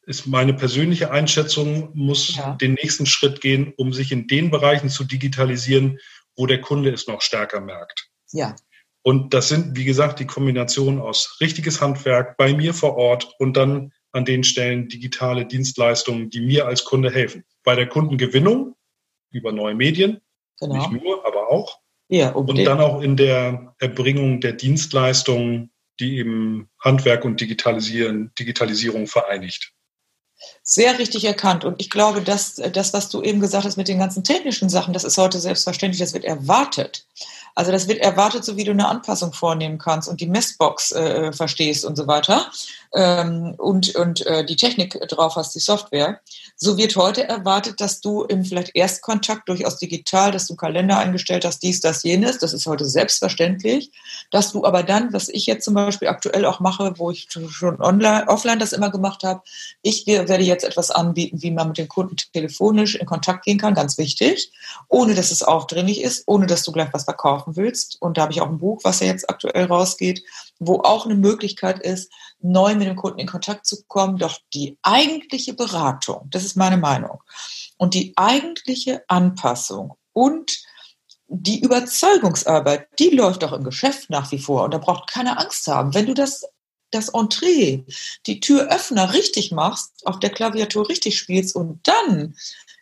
ist meine persönliche Einschätzung, muss ja. den nächsten Schritt gehen, um sich in den Bereichen zu digitalisieren, wo der Kunde es noch stärker merkt. Ja. Und das sind, wie gesagt, die Kombination aus richtiges Handwerk bei mir vor Ort und dann an den Stellen digitale Dienstleistungen, die mir als Kunde helfen. Bei der Kundengewinnung über neue Medien, genau. nicht nur, aber auch. Ja, und dann auch in der Erbringung der Dienstleistungen, die eben Handwerk und Digitalisieren, Digitalisierung vereinigt. Sehr richtig erkannt. Und ich glaube, dass das, was du eben gesagt hast mit den ganzen technischen Sachen, das ist heute selbstverständlich, das wird erwartet. Also das wird erwartet, so wie du eine Anpassung vornehmen kannst und die Messbox äh, verstehst und so weiter ähm, und, und äh, die Technik drauf hast, die Software. So wird heute erwartet, dass du im vielleicht Erstkontakt durchaus digital, dass du Kalender eingestellt hast, dies, das, jenes. Das ist heute selbstverständlich. Dass du aber dann, was ich jetzt zum Beispiel aktuell auch mache, wo ich schon online, offline das immer gemacht habe, ich werde jetzt etwas anbieten, wie man mit den Kunden telefonisch in Kontakt gehen kann, ganz wichtig, ohne dass es aufdringlich ist, ohne dass du gleich was verkaufen willst. Und da habe ich auch ein Buch, was ja jetzt aktuell rausgeht, wo auch eine Möglichkeit ist, neu mit dem Kunden in Kontakt zu kommen. Doch die eigentliche Beratung, das ist meine Meinung, und die eigentliche Anpassung und die Überzeugungsarbeit, die läuft auch im Geschäft nach wie vor. Und da braucht keine Angst haben. Wenn du das, das Entree, die Türöffner richtig machst, auf der Klaviatur richtig spielst und dann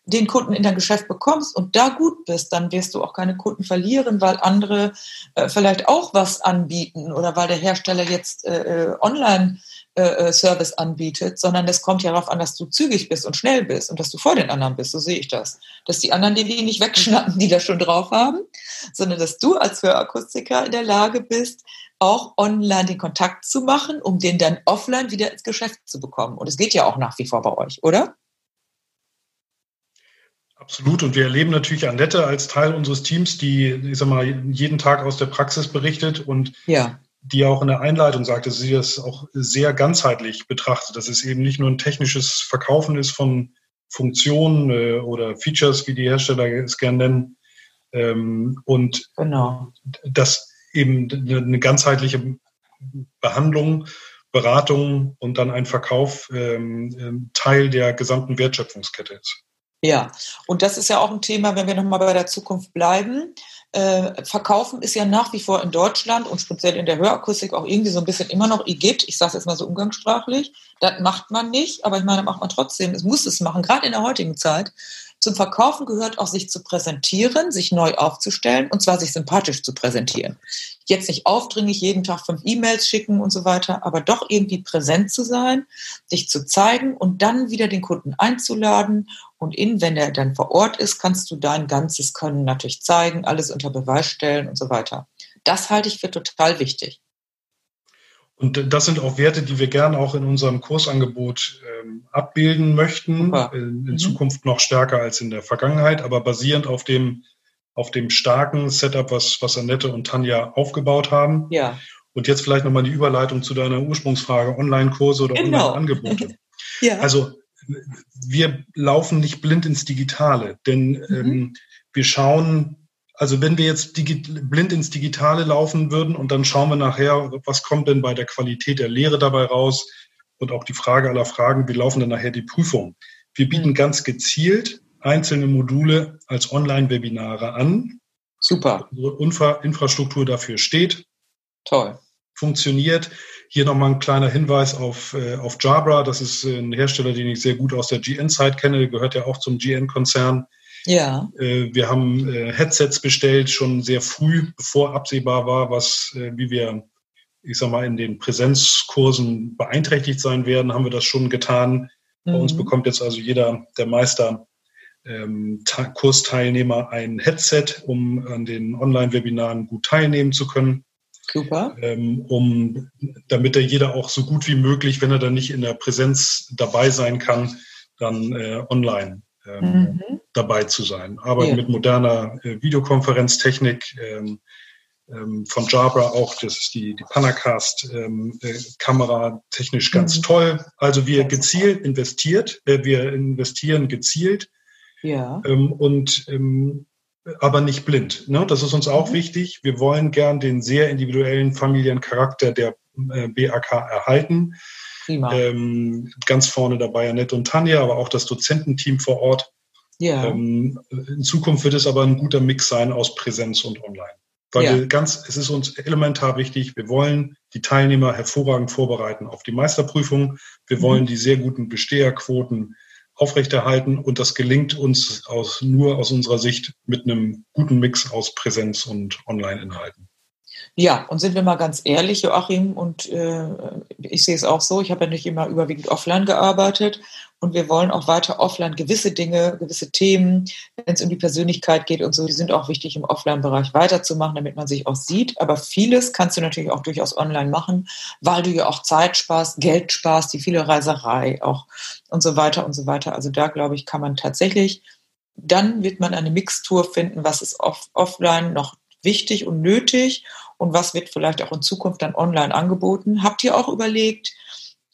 den Kunden in dein Geschäft bekommst und da gut bist, dann wirst du auch keine Kunden verlieren, weil andere äh, vielleicht auch was anbieten oder weil der Hersteller jetzt äh, äh online äh, äh, Service anbietet, sondern es kommt ja darauf an, dass du zügig bist und schnell bist und dass du vor den anderen bist. So sehe ich das. Dass die anderen die nicht wegschnappen, die das schon drauf haben, sondern dass du als Hörakustiker in der Lage bist, auch online den Kontakt zu machen, um den dann offline wieder ins Geschäft zu bekommen. Und es geht ja auch nach wie vor bei euch, oder? Absolut. Und wir erleben natürlich Annette als Teil unseres Teams, die, ich sag mal, jeden Tag aus der Praxis berichtet und ja. die auch in der Einleitung sagte, dass sie das auch sehr ganzheitlich betrachtet, dass es eben nicht nur ein technisches Verkaufen ist von Funktionen äh, oder Features, wie die Hersteller es gerne nennen, ähm, und genau. dass eben eine ganzheitliche Behandlung, Beratung und dann ein Verkauf ähm, ähm Teil der gesamten Wertschöpfungskette ist. Ja, und das ist ja auch ein Thema, wenn wir nochmal bei der Zukunft bleiben. Äh, Verkaufen ist ja nach wie vor in Deutschland und speziell in der Hörakustik auch irgendwie so ein bisschen immer noch Igitt. Ich sage es jetzt mal so umgangssprachlich. Das macht man nicht, aber ich meine, macht man trotzdem. Es muss es machen, gerade in der heutigen Zeit. Zum Verkaufen gehört auch, sich zu präsentieren, sich neu aufzustellen und zwar sich sympathisch zu präsentieren. Jetzt nicht aufdringlich jeden Tag fünf E-Mails schicken und so weiter, aber doch irgendwie präsent zu sein, dich zu zeigen und dann wieder den Kunden einzuladen. Und in, wenn er dann vor Ort ist, kannst du dein ganzes Können natürlich zeigen, alles unter Beweis stellen und so weiter. Das halte ich für total wichtig. Und das sind auch Werte, die wir gerne auch in unserem Kursangebot ähm, abbilden möchten, in, in mhm. Zukunft noch stärker als in der Vergangenheit, aber basierend auf dem, auf dem starken Setup, was, was Annette und Tanja aufgebaut haben. Ja. Und jetzt vielleicht nochmal die Überleitung zu deiner Ursprungsfrage, Online-Kurse oder genau. Online-Angebote. ja. Also wir laufen nicht blind ins Digitale, denn mhm. ähm, wir schauen, also wenn wir jetzt blind ins Digitale laufen würden und dann schauen wir nachher, was kommt denn bei der Qualität der Lehre dabei raus und auch die Frage aller Fragen, wie laufen dann nachher die Prüfungen. Wir bieten mhm. ganz gezielt einzelne Module als Online-Webinare an. Super. Unsere Infra Infrastruktur dafür steht. Toll. Funktioniert. Hier nochmal ein kleiner Hinweis auf, äh, auf Jabra. Das ist ein Hersteller, den ich sehr gut aus der GN-Zeit kenne. Gehört ja auch zum GN-Konzern. Ja. Äh, wir haben äh, Headsets bestellt, schon sehr früh, bevor absehbar war, was, äh, wie wir, ich sag mal, in den Präsenzkursen beeinträchtigt sein werden, haben wir das schon getan. Mhm. Bei uns mhm. bekommt jetzt also jeder der Meister ähm, Kursteilnehmer ein Headset, um an den Online-Webinaren gut teilnehmen zu können. Super. Ähm, um, damit er jeder auch so gut wie möglich, wenn er dann nicht in der Präsenz dabei sein kann, dann äh, online ähm, mhm. dabei zu sein. Arbeiten ja. mit moderner äh, Videokonferenztechnik ähm, ähm, von Jabra auch, das ist die, die Panacast-Kamera, ähm, äh, technisch ganz mhm. toll. Also wir gezielt investiert, äh, wir investieren gezielt ja. Ähm, und ähm, aber nicht blind. Ne? Das ist uns auch mhm. wichtig. Wir wollen gern den sehr individuellen Familiencharakter der äh, BAK erhalten. Prima. Ähm, ganz vorne dabei Annette und Tanja, aber auch das Dozententeam vor Ort. Ja. Ähm, in Zukunft wird es aber ein guter Mix sein aus Präsenz und Online. Weil ja. wir ganz, es ist uns elementar wichtig, wir wollen die Teilnehmer hervorragend vorbereiten auf die Meisterprüfung. Wir mhm. wollen die sehr guten Besteherquoten aufrechterhalten und das gelingt uns aus, nur aus unserer Sicht mit einem guten Mix aus Präsenz und Online-Inhalten. Ja, und sind wir mal ganz ehrlich, Joachim, und äh, ich sehe es auch so, ich habe ja nicht immer überwiegend offline gearbeitet und wir wollen auch weiter offline gewisse Dinge, gewisse Themen, wenn es um die Persönlichkeit geht und so, die sind auch wichtig im Offline-Bereich weiterzumachen, damit man sich auch sieht. Aber vieles kannst du natürlich auch durchaus online machen, weil du ja auch Zeit sparst, Geld sparst, die viele Reiserei auch und so weiter und so weiter. Also da, glaube ich, kann man tatsächlich, dann wird man eine Mixtur finden, was ist off offline noch wichtig und nötig und was wird vielleicht auch in Zukunft dann online angeboten. Habt ihr auch überlegt,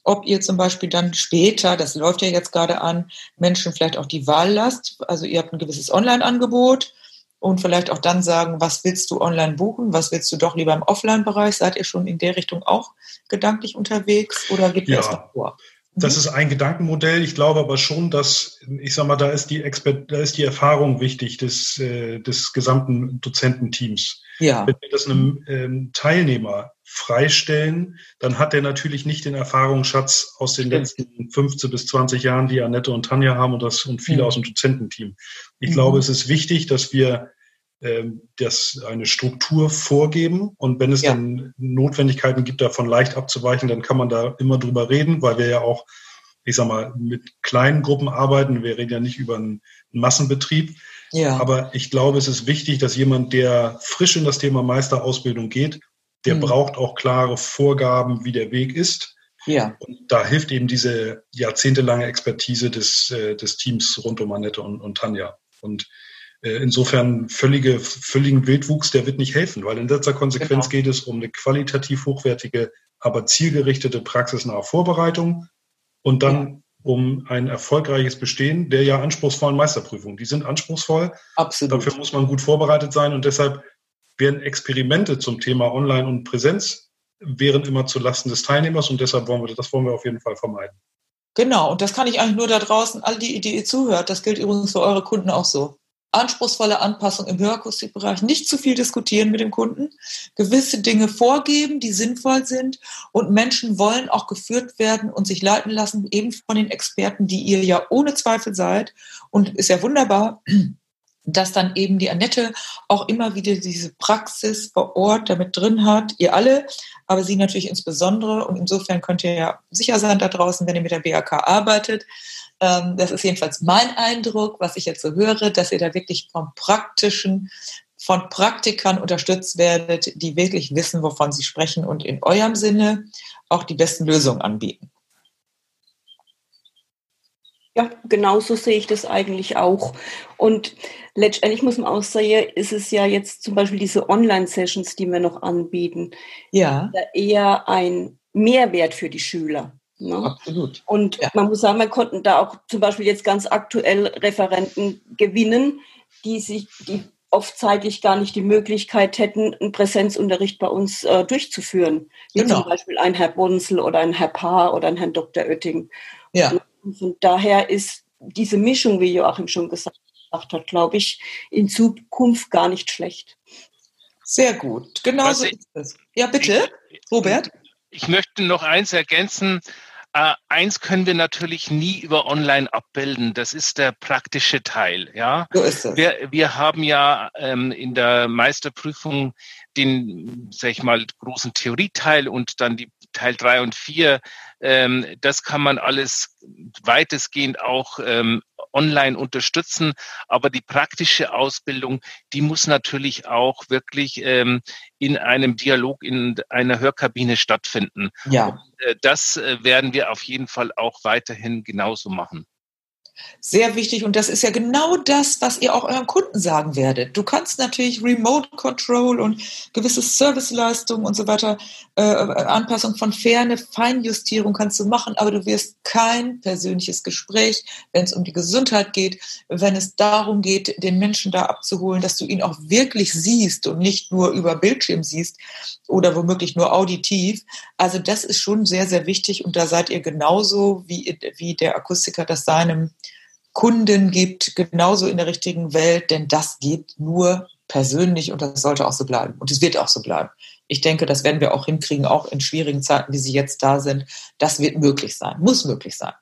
ob ihr zum Beispiel dann später, das läuft ja jetzt gerade an, Menschen vielleicht auch die Wahl lasst? Also ihr habt ein gewisses Online-Angebot und vielleicht auch dann sagen, was willst du online buchen, was willst du doch lieber im Offline-Bereich? Seid ihr schon in der Richtung auch gedanklich unterwegs oder gibt ihr ja. das noch vor? Das ist ein Gedankenmodell. Ich glaube aber schon, dass, ich sag mal, da ist die Expert, da ist die Erfahrung wichtig des, äh, des gesamten Dozententeams. Ja. Wenn wir das einem ähm, Teilnehmer freistellen, dann hat er natürlich nicht den Erfahrungsschatz aus den Stimmt. letzten 15 bis 20 Jahren, die Annette und Tanja haben und das und viele mhm. aus dem Dozententeam. Ich mhm. glaube, es ist wichtig, dass wir das eine Struktur vorgeben. Und wenn es ja. dann Notwendigkeiten gibt, davon leicht abzuweichen, dann kann man da immer drüber reden, weil wir ja auch, ich sag mal, mit kleinen Gruppen arbeiten. Wir reden ja nicht über einen Massenbetrieb. Ja. Aber ich glaube, es ist wichtig, dass jemand, der frisch in das Thema Meisterausbildung geht, der mhm. braucht auch klare Vorgaben, wie der Weg ist. Ja. Und da hilft eben diese jahrzehntelange Expertise des, äh, des Teams rund um Annette und, und Tanja. Und insofern völlige, völligen Wildwuchs, der wird nicht helfen, weil in letzter Konsequenz genau. geht es um eine qualitativ hochwertige, aber zielgerichtete praxisnahe Vorbereitung und dann ja. um ein erfolgreiches Bestehen der ja anspruchsvollen Meisterprüfungen. Die sind anspruchsvoll. Absolut. Dafür muss man gut vorbereitet sein und deshalb werden Experimente zum Thema Online und Präsenz wären immer zu Lasten des Teilnehmers und deshalb wollen wir das wollen wir auf jeden Fall vermeiden. Genau, und das kann ich eigentlich nur da draußen, all die, die ihr zuhört, das gilt übrigens für eure Kunden auch so anspruchsvolle Anpassung im Hörakustikbereich, nicht zu viel diskutieren mit dem Kunden, gewisse Dinge vorgeben, die sinnvoll sind und Menschen wollen auch geführt werden und sich leiten lassen, eben von den Experten, die ihr ja ohne Zweifel seid und ist ja wunderbar, dass dann eben die Annette auch immer wieder diese Praxis vor Ort damit drin hat, ihr alle, aber sie natürlich insbesondere und insofern könnt ihr ja sicher sein da draußen, wenn ihr mit der BAK arbeitet, ähm, das ist jedenfalls mein Eindruck, was ich jetzt so höre, dass ihr da wirklich vom praktischen, von Praktikern unterstützt werdet, die wirklich wissen, wovon sie sprechen und in eurem Sinne auch die besten Lösungen anbieten. Ja, genauso sehe ich das eigentlich auch. Und letztendlich muss man auch sagen, ist es ja jetzt zum Beispiel diese Online-Sessions, die wir noch anbieten, ja. eher ein Mehrwert für die Schüler. Ne? Absolut. Und ja. man muss sagen, wir konnten da auch zum Beispiel jetzt ganz aktuell Referenten gewinnen, die sich, die oft zeitlich gar nicht die Möglichkeit hätten, einen Präsenzunterricht bei uns äh, durchzuführen. Wie genau. zum Beispiel ein Herr Bunzel oder ein Herr Paar oder ein Herrn Dr. Oetting. Ja. Und von daher ist diese Mischung, wie Joachim schon gesagt hat, glaube ich, in Zukunft gar nicht schlecht. Sehr gut, genau so ist es. Ja, bitte, Robert. Ich möchte noch eins ergänzen. Äh, eins können wir natürlich nie über Online abbilden. Das ist der praktische Teil. Ja, so ist es. Wir, wir haben ja ähm, in der Meisterprüfung den, sag ich mal, großen Theorieteil und dann die Teil drei und vier. Ähm, das kann man alles weitestgehend auch ähm, online unterstützen. Aber die praktische Ausbildung, die muss natürlich auch wirklich ähm, in einem Dialog in einer Hörkabine stattfinden. Ja. Und, äh, das äh, werden wir auf jeden Fall auch weiterhin genauso machen. Sehr wichtig und das ist ja genau das, was ihr auch euren Kunden sagen werdet. Du kannst natürlich Remote Control und gewisse Serviceleistungen und so weiter, äh, Anpassung von Ferne, Feinjustierung kannst du machen, aber du wirst kein persönliches Gespräch, wenn es um die Gesundheit geht, wenn es darum geht, den Menschen da abzuholen, dass du ihn auch wirklich siehst und nicht nur über Bildschirm siehst oder womöglich nur auditiv. Also das ist schon sehr, sehr wichtig und da seid ihr genauso wie, wie der Akustiker das seinem Kunden gibt, genauso in der richtigen Welt, denn das geht nur persönlich und das sollte auch so bleiben. Und es wird auch so bleiben. Ich denke, das werden wir auch hinkriegen, auch in schwierigen Zeiten, wie sie jetzt da sind. Das wird möglich sein, muss möglich sein.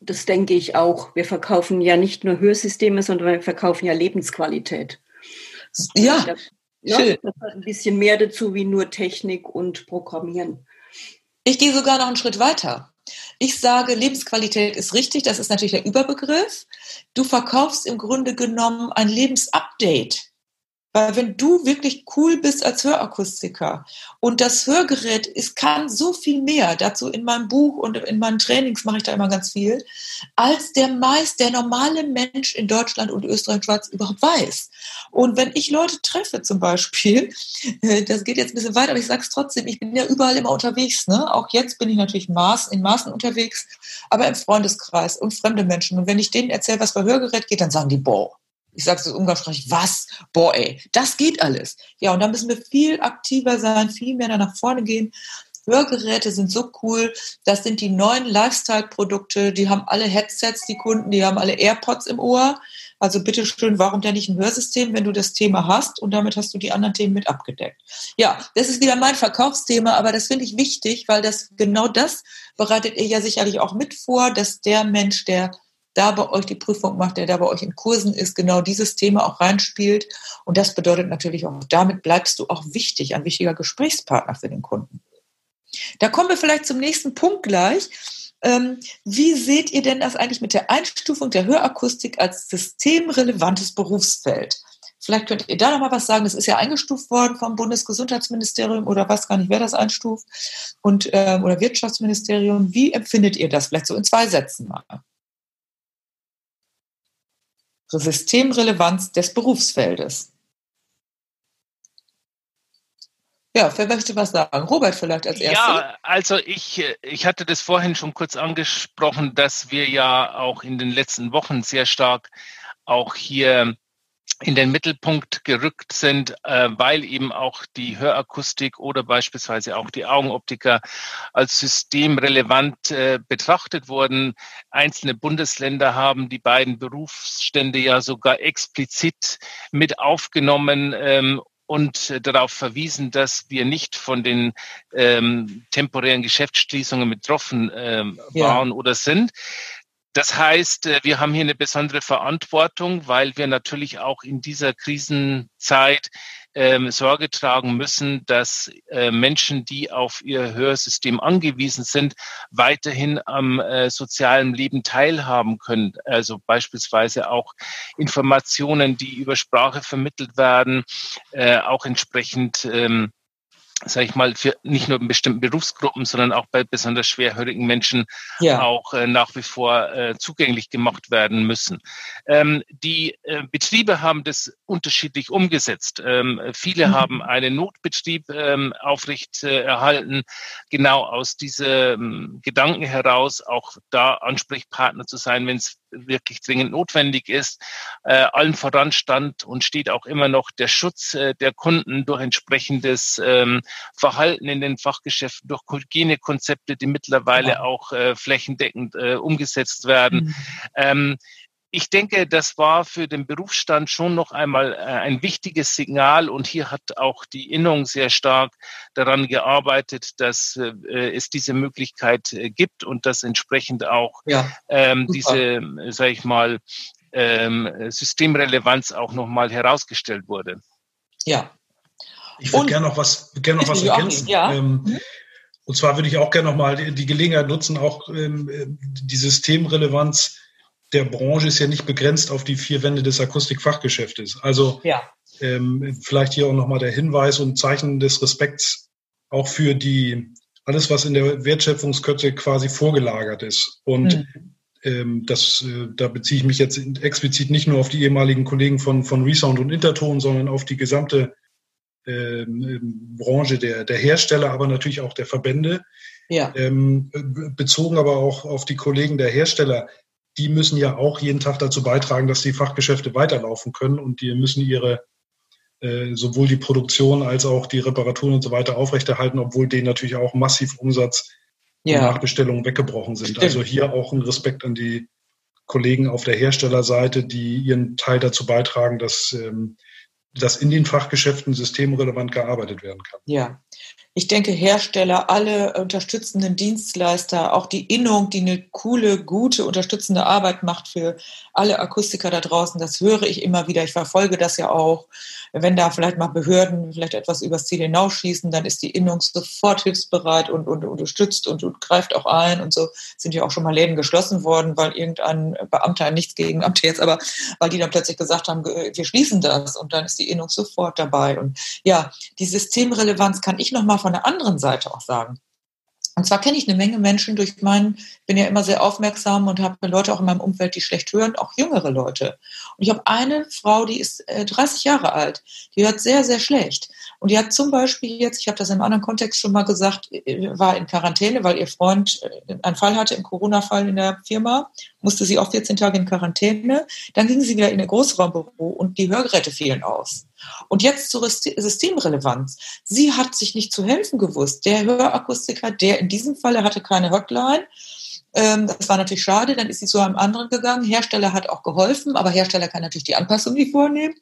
Das denke ich auch. Wir verkaufen ja nicht nur Hörsysteme, sondern wir verkaufen ja Lebensqualität. Ja, ja schön. Ein bisschen mehr dazu wie nur Technik und Programmieren. Ich gehe sogar noch einen Schritt weiter. Ich sage, Lebensqualität ist richtig, das ist natürlich der Überbegriff. Du verkaufst im Grunde genommen ein Lebensupdate. Weil wenn du wirklich cool bist als Hörakustiker und das Hörgerät ist, kann so viel mehr, dazu in meinem Buch und in meinen Trainings mache ich da immer ganz viel, als der meist, der normale Mensch in Deutschland und Österreich und Schweiz überhaupt weiß. Und wenn ich Leute treffe zum Beispiel, das geht jetzt ein bisschen weiter, aber ich sage es trotzdem, ich bin ja überall immer unterwegs. Ne? Auch jetzt bin ich natürlich in Maßen unterwegs, aber im Freundeskreis und fremde Menschen. Und wenn ich denen erzähle, was bei Hörgerät geht, dann sagen die, boah, ich sage es umgangssprachlich, was? Boah, ey, das geht alles. Ja, und da müssen wir viel aktiver sein, viel mehr nach vorne gehen. Hörgeräte sind so cool. Das sind die neuen Lifestyle-Produkte. Die haben alle Headsets, die Kunden, die haben alle AirPods im Ohr. Also bitteschön, warum denn nicht ein Hörsystem, wenn du das Thema hast und damit hast du die anderen Themen mit abgedeckt. Ja, das ist wieder mein Verkaufsthema, aber das finde ich wichtig, weil das genau das bereitet ihr ja sicherlich auch mit vor, dass der Mensch, der da bei euch die Prüfung macht, der da bei euch in Kursen ist, genau dieses Thema auch reinspielt. Und das bedeutet natürlich auch, damit bleibst du auch wichtig, ein wichtiger Gesprächspartner für den Kunden. Da kommen wir vielleicht zum nächsten Punkt gleich. Ähm, wie seht ihr denn das eigentlich mit der Einstufung der Hörakustik als systemrelevantes Berufsfeld? Vielleicht könnt ihr da noch mal was sagen. Das ist ja eingestuft worden vom Bundesgesundheitsministerium oder was gar nicht, wer das einstuft und ähm, oder Wirtschaftsministerium. Wie empfindet ihr das? Vielleicht so in zwei Sätzen mal. Systemrelevanz des Berufsfeldes. Ja, wer möchte was sagen? Robert vielleicht als erstes. Ja, also ich, ich hatte das vorhin schon kurz angesprochen, dass wir ja auch in den letzten Wochen sehr stark auch hier in den Mittelpunkt gerückt sind, äh, weil eben auch die Hörakustik oder beispielsweise auch die Augenoptiker als systemrelevant äh, betrachtet wurden. Einzelne Bundesländer haben die beiden Berufsstände ja sogar explizit mit aufgenommen ähm, und darauf verwiesen, dass wir nicht von den ähm, temporären Geschäftsschließungen betroffen ähm, waren ja. oder sind. Das heißt, äh, wir haben hier eine besondere Verantwortung, weil wir natürlich auch in dieser Krisenzeit ähm, Sorge tragen müssen, dass äh, Menschen, die auf ihr Hörsystem angewiesen sind, weiterhin am äh, sozialen Leben teilhaben können. Also beispielsweise auch Informationen, die über Sprache vermittelt werden, äh, auch entsprechend ähm, sage ich mal, für nicht nur in bestimmten Berufsgruppen, sondern auch bei besonders schwerhörigen Menschen ja. auch äh, nach wie vor äh, zugänglich gemacht werden müssen. Ähm, die äh, Betriebe haben das unterschiedlich umgesetzt. Ähm, viele mhm. haben einen Notbetrieb ähm, aufrecht äh, erhalten, genau aus diesem Gedanken heraus, auch da Ansprechpartner zu sein, wenn es wirklich dringend notwendig ist. Äh, allen voran stand und steht auch immer noch der Schutz äh, der Kunden durch entsprechendes ähm, Verhalten in den Fachgeschäften, durch Hygienekonzepte, die mittlerweile ja. auch äh, flächendeckend äh, umgesetzt werden. Mhm. Ähm, ich denke, das war für den Berufsstand schon noch einmal äh, ein wichtiges Signal und hier hat auch die Innung sehr stark daran gearbeitet, dass äh, es diese Möglichkeit äh, gibt und dass entsprechend auch ja, ähm, diese, sage ich mal, ähm, Systemrelevanz auch nochmal herausgestellt wurde. Ja. Ich würde gerne noch was, gerne noch was ergänzen. Ja. Ähm, mhm. Und zwar würde ich auch gerne noch mal die, die Gelegenheit nutzen, auch ähm, die Systemrelevanz der Branche ist ja nicht begrenzt auf die vier Wände des Akustikfachgeschäftes. Also ja. ähm, vielleicht hier auch nochmal der Hinweis und Zeichen des Respekts auch für die alles, was in der Wertschöpfungskette quasi vorgelagert ist. Und mhm. ähm, das, äh, da beziehe ich mich jetzt explizit nicht nur auf die ehemaligen Kollegen von, von Resound und Interton, sondern auf die gesamte ähm, Branche der, der Hersteller, aber natürlich auch der Verbände. Ja. Ähm, bezogen aber auch auf die Kollegen der Hersteller die müssen ja auch jeden Tag dazu beitragen, dass die Fachgeschäfte weiterlaufen können und die müssen ihre äh, sowohl die Produktion als auch die Reparaturen und so weiter aufrechterhalten, obwohl denen natürlich auch massiv Umsatz ja. und Nachbestellungen weggebrochen sind. Stimmt. Also hier auch ein Respekt an die Kollegen auf der Herstellerseite, die ihren Teil dazu beitragen, dass, ähm, dass in den Fachgeschäften systemrelevant gearbeitet werden kann. Ja, ich denke, Hersteller, alle unterstützenden Dienstleister, auch die Innung, die eine coole, gute, unterstützende Arbeit macht für alle Akustiker da draußen, das höre ich immer wieder. Ich verfolge das ja auch. Wenn da vielleicht mal Behörden vielleicht etwas übers Ziel hinausschießen, dann ist die Innung sofort hilfsbereit und, und, unterstützt und, und, greift auch ein. Und so sind ja auch schon mal Läden geschlossen worden, weil irgendein Beamter, nichts gegen Beamte jetzt, aber weil die dann plötzlich gesagt haben, wir schließen das. Und dann ist die Innung sofort dabei. Und ja, die Systemrelevanz kann ich nochmal von der anderen Seite auch sagen. Und zwar kenne ich eine Menge Menschen durch meinen, bin ja immer sehr aufmerksam und habe Leute auch in meinem Umfeld, die schlecht hören, auch jüngere Leute. Und ich habe eine Frau, die ist äh, 30 Jahre alt, die hört sehr, sehr schlecht. Und die hat zum Beispiel jetzt, ich habe das in einem anderen Kontext schon mal gesagt, äh, war in Quarantäne, weil ihr Freund äh, einen Fall hatte, einen Corona-Fall in der Firma, musste sie auch 14 Tage in Quarantäne. Dann ging sie wieder in ein Großraumbüro und die Hörgeräte fielen aus. Und jetzt zur Systemrelevanz. Sie hat sich nicht zu helfen gewusst. Der Hörakustiker, der in diesem Falle hatte keine Hotline, ähm, das war natürlich schade, dann ist sie zu einem anderen gegangen. Hersteller hat auch geholfen, aber Hersteller kann natürlich die Anpassung nicht vornehmen.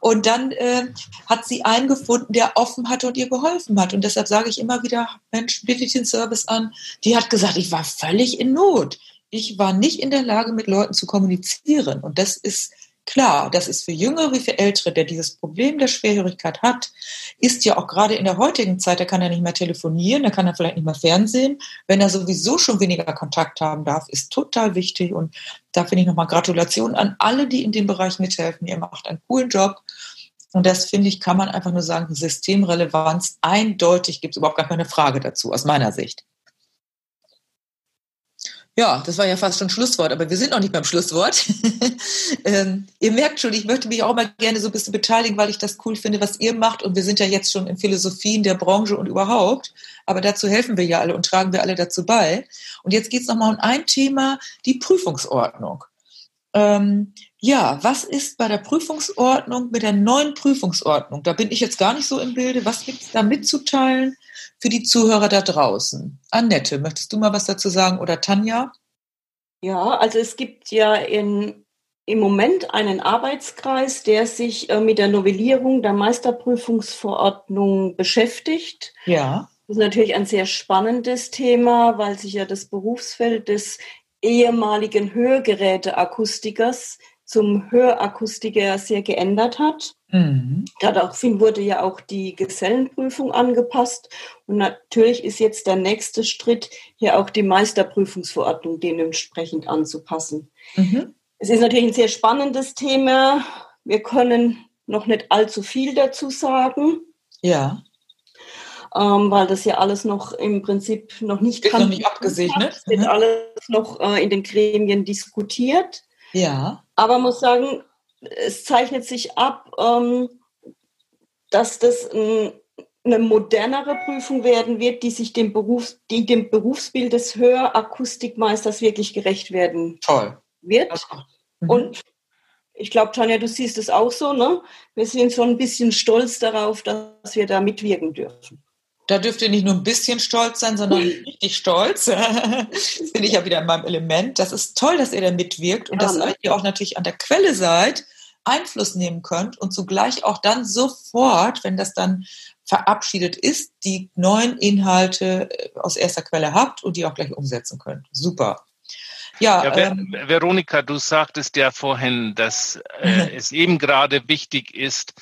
Und dann äh, hat sie einen gefunden, der offen hatte und ihr geholfen hat. Und deshalb sage ich immer wieder, Mensch, bitte den Service an. Die hat gesagt, ich war völlig in Not. Ich war nicht in der Lage, mit Leuten zu kommunizieren. Und das ist Klar, das ist für Jüngere wie für Ältere, der dieses Problem der Schwerhörigkeit hat, ist ja auch gerade in der heutigen Zeit, da kann er nicht mehr telefonieren, da kann er vielleicht nicht mehr Fernsehen. Wenn er sowieso schon weniger Kontakt haben darf, ist total wichtig. Und da finde ich nochmal Gratulation an alle, die in dem Bereich mithelfen. Ihr macht einen coolen Job. Und das finde ich, kann man einfach nur sagen, Systemrelevanz eindeutig gibt es überhaupt gar keine Frage dazu, aus meiner Sicht. Ja, das war ja fast schon Schlusswort, aber wir sind noch nicht beim Schlusswort. ähm, ihr merkt schon, ich möchte mich auch mal gerne so ein bisschen beteiligen, weil ich das cool finde, was ihr macht. Und wir sind ja jetzt schon in Philosophien der Branche und überhaupt. Aber dazu helfen wir ja alle und tragen wir alle dazu bei. Und jetzt geht es nochmal um ein Thema, die Prüfungsordnung. Ähm, ja, was ist bei der Prüfungsordnung mit der neuen Prüfungsordnung? Da bin ich jetzt gar nicht so im Bilde. Was gibt es da mitzuteilen? für die Zuhörer da draußen. Annette, möchtest du mal was dazu sagen oder Tanja? Ja, also es gibt ja in, im Moment einen Arbeitskreis, der sich äh, mit der Novellierung der Meisterprüfungsverordnung beschäftigt. Ja. Das ist natürlich ein sehr spannendes Thema, weil sich ja das Berufsfeld des ehemaligen Hörgeräteakustikers zum Hörakustiker sehr geändert hat. Mhm. Daraufhin wurde ja auch die Gesellenprüfung angepasst. Und natürlich ist jetzt der nächste Schritt, hier auch die Meisterprüfungsverordnung dementsprechend anzupassen. Mhm. Es ist natürlich ein sehr spannendes Thema. Wir können noch nicht allzu viel dazu sagen. Ja. Ähm, weil das ja alles noch im Prinzip noch nicht, ist noch nicht abgesegnet. Es wird mhm. alles noch äh, in den Gremien diskutiert. Ja. Aber man muss sagen, es zeichnet sich ab, ähm, dass das ein, eine modernere Prüfung werden wird, die sich dem, Berufs-, die dem Berufsbild des Hörakustikmeisters wirklich gerecht werden Toll. wird. Mhm. Und ich glaube, Tanja, du siehst es auch so, ne? Wir sind so ein bisschen stolz darauf, dass wir da mitwirken dürfen. Da dürft ihr nicht nur ein bisschen stolz sein, sondern richtig stolz. das bin ich ja wieder in meinem Element. Das ist toll, dass ihr da mitwirkt und ja, dass ne? ihr auch natürlich an der Quelle seid, Einfluss nehmen könnt und zugleich auch dann sofort, wenn das dann verabschiedet ist, die neuen Inhalte äh, aus erster Quelle habt und die auch gleich umsetzen könnt. Super. Ja, ja ähm, Veronika, du sagtest ja vorhin, dass äh, es eben gerade wichtig ist,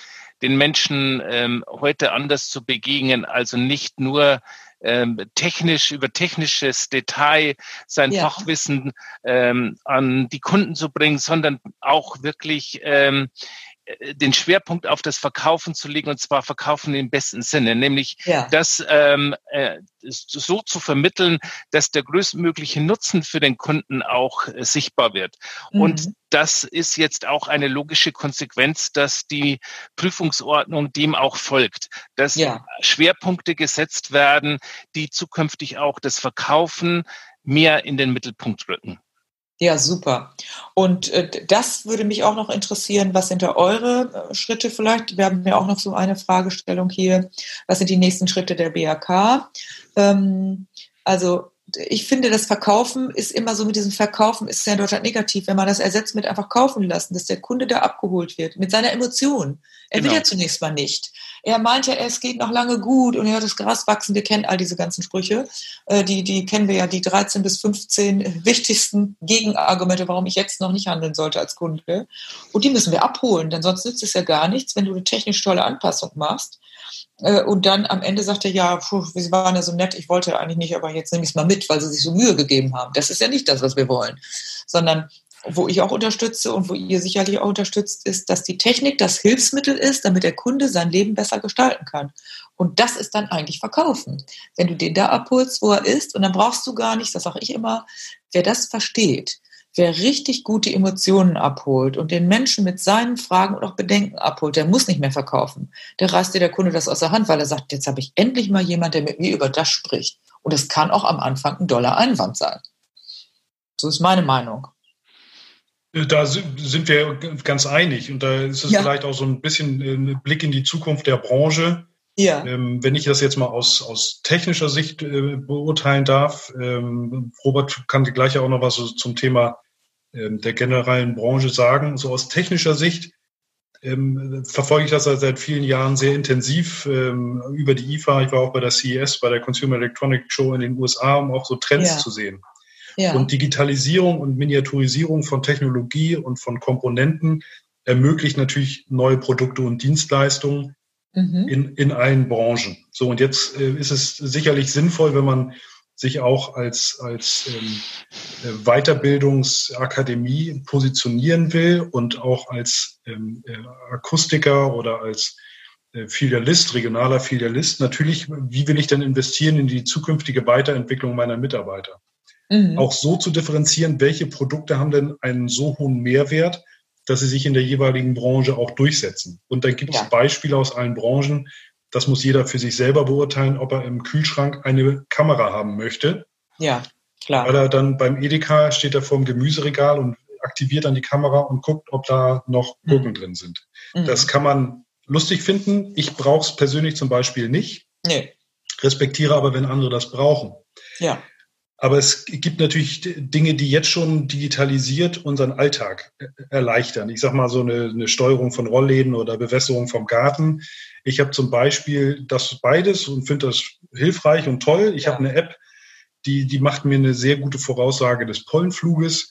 den Menschen ähm, heute anders zu begegnen, also nicht nur ähm, technisch über technisches Detail sein ja. Fachwissen ähm, an die Kunden zu bringen, sondern auch wirklich ähm, äh, den Schwerpunkt auf das Verkaufen zu legen, und zwar Verkaufen im besten Sinne, nämlich ja. das ähm, äh, so zu vermitteln, dass der größtmögliche Nutzen für den Kunden auch äh, sichtbar wird. Mhm. Und das ist jetzt auch eine logische Konsequenz, dass die Prüfungsordnung dem auch folgt, dass ja. Schwerpunkte gesetzt werden, die zukünftig auch das Verkaufen mehr in den Mittelpunkt rücken. Ja, super. Und äh, das würde mich auch noch interessieren. Was sind da eure äh, Schritte vielleicht? Wir haben ja auch noch so eine Fragestellung hier. Was sind die nächsten Schritte der BAK? Ähm, also ich finde, das Verkaufen ist immer so mit diesem Verkaufen ist ja in Deutschland negativ, wenn man das ersetzt mit einfach kaufen lassen, dass der Kunde da abgeholt wird mit seiner Emotion. Er genau. will ja zunächst mal nicht. Er meint ja, es geht noch lange gut und er hat das Gras wachsen. Wir kennen all diese ganzen Sprüche. Äh, die, die kennen wir ja, die 13 bis 15 wichtigsten Gegenargumente, warum ich jetzt noch nicht handeln sollte als Kunde. Und die müssen wir abholen, denn sonst nützt es ja gar nichts, wenn du eine technisch tolle Anpassung machst und dann am Ende sagt er, ja, puh, Sie waren ja so nett, ich wollte eigentlich nicht, aber jetzt nehme ich es mal mit, weil Sie sich so Mühe gegeben haben. Das ist ja nicht das, was wir wollen. Sondern wo ich auch unterstütze und wo ihr sicherlich auch unterstützt, ist, dass die Technik das Hilfsmittel ist, damit der Kunde sein Leben besser gestalten kann. Und das ist dann eigentlich Verkaufen. Wenn du den da abholst, wo er ist, und dann brauchst du gar nicht, das sage ich immer, wer das versteht, Wer richtig gut die Emotionen abholt und den Menschen mit seinen Fragen und auch Bedenken abholt, der muss nicht mehr verkaufen. Der reißt dir der Kunde das aus der Hand, weil er sagt, jetzt habe ich endlich mal jemand, der mit mir über das spricht. Und es kann auch am Anfang ein doller Einwand sein. So ist meine Meinung. Da sind wir ganz einig. Und da ist es ja. vielleicht auch so ein bisschen ein Blick in die Zukunft der Branche. Ja. Ähm, wenn ich das jetzt mal aus, aus technischer Sicht äh, beurteilen darf, ähm, Robert kann gleich auch noch was so zum Thema der generellen Branche sagen. So aus technischer Sicht ähm, verfolge ich das seit, seit vielen Jahren sehr intensiv ähm, über die IFA. Ich war auch bei der CES, bei der Consumer Electronic Show in den USA, um auch so Trends ja. zu sehen. Ja. Und Digitalisierung und Miniaturisierung von Technologie und von Komponenten ermöglicht natürlich neue Produkte und Dienstleistungen mhm. in, in allen Branchen. So, und jetzt äh, ist es sicherlich sinnvoll, wenn man sich auch als, als ähm, äh, Weiterbildungsakademie positionieren will und auch als ähm, äh, Akustiker oder als äh, Filialist, regionaler Filialist, natürlich, wie will ich denn investieren in die zukünftige Weiterentwicklung meiner Mitarbeiter? Mhm. Auch so zu differenzieren, welche Produkte haben denn einen so hohen Mehrwert, dass sie sich in der jeweiligen Branche auch durchsetzen. Und dann gibt es ja. Beispiele aus allen Branchen. Das muss jeder für sich selber beurteilen, ob er im Kühlschrank eine Kamera haben möchte. Ja, klar. Weil er dann beim Edeka steht er vor dem Gemüseregal und aktiviert dann die Kamera und guckt, ob da noch mhm. Gurken mhm. drin sind. Mhm. Das kann man lustig finden. Ich brauche es persönlich zum Beispiel nicht. Nee. Respektiere aber, wenn andere das brauchen. Ja. Aber es gibt natürlich Dinge, die jetzt schon digitalisiert unseren Alltag erleichtern. Ich sage mal so eine, eine, Steuerung von Rollläden oder Bewässerung vom Garten. Ich habe zum Beispiel das beides und finde das hilfreich und toll. Ich ja. habe eine App, die, die macht mir eine sehr gute Voraussage des Pollenfluges.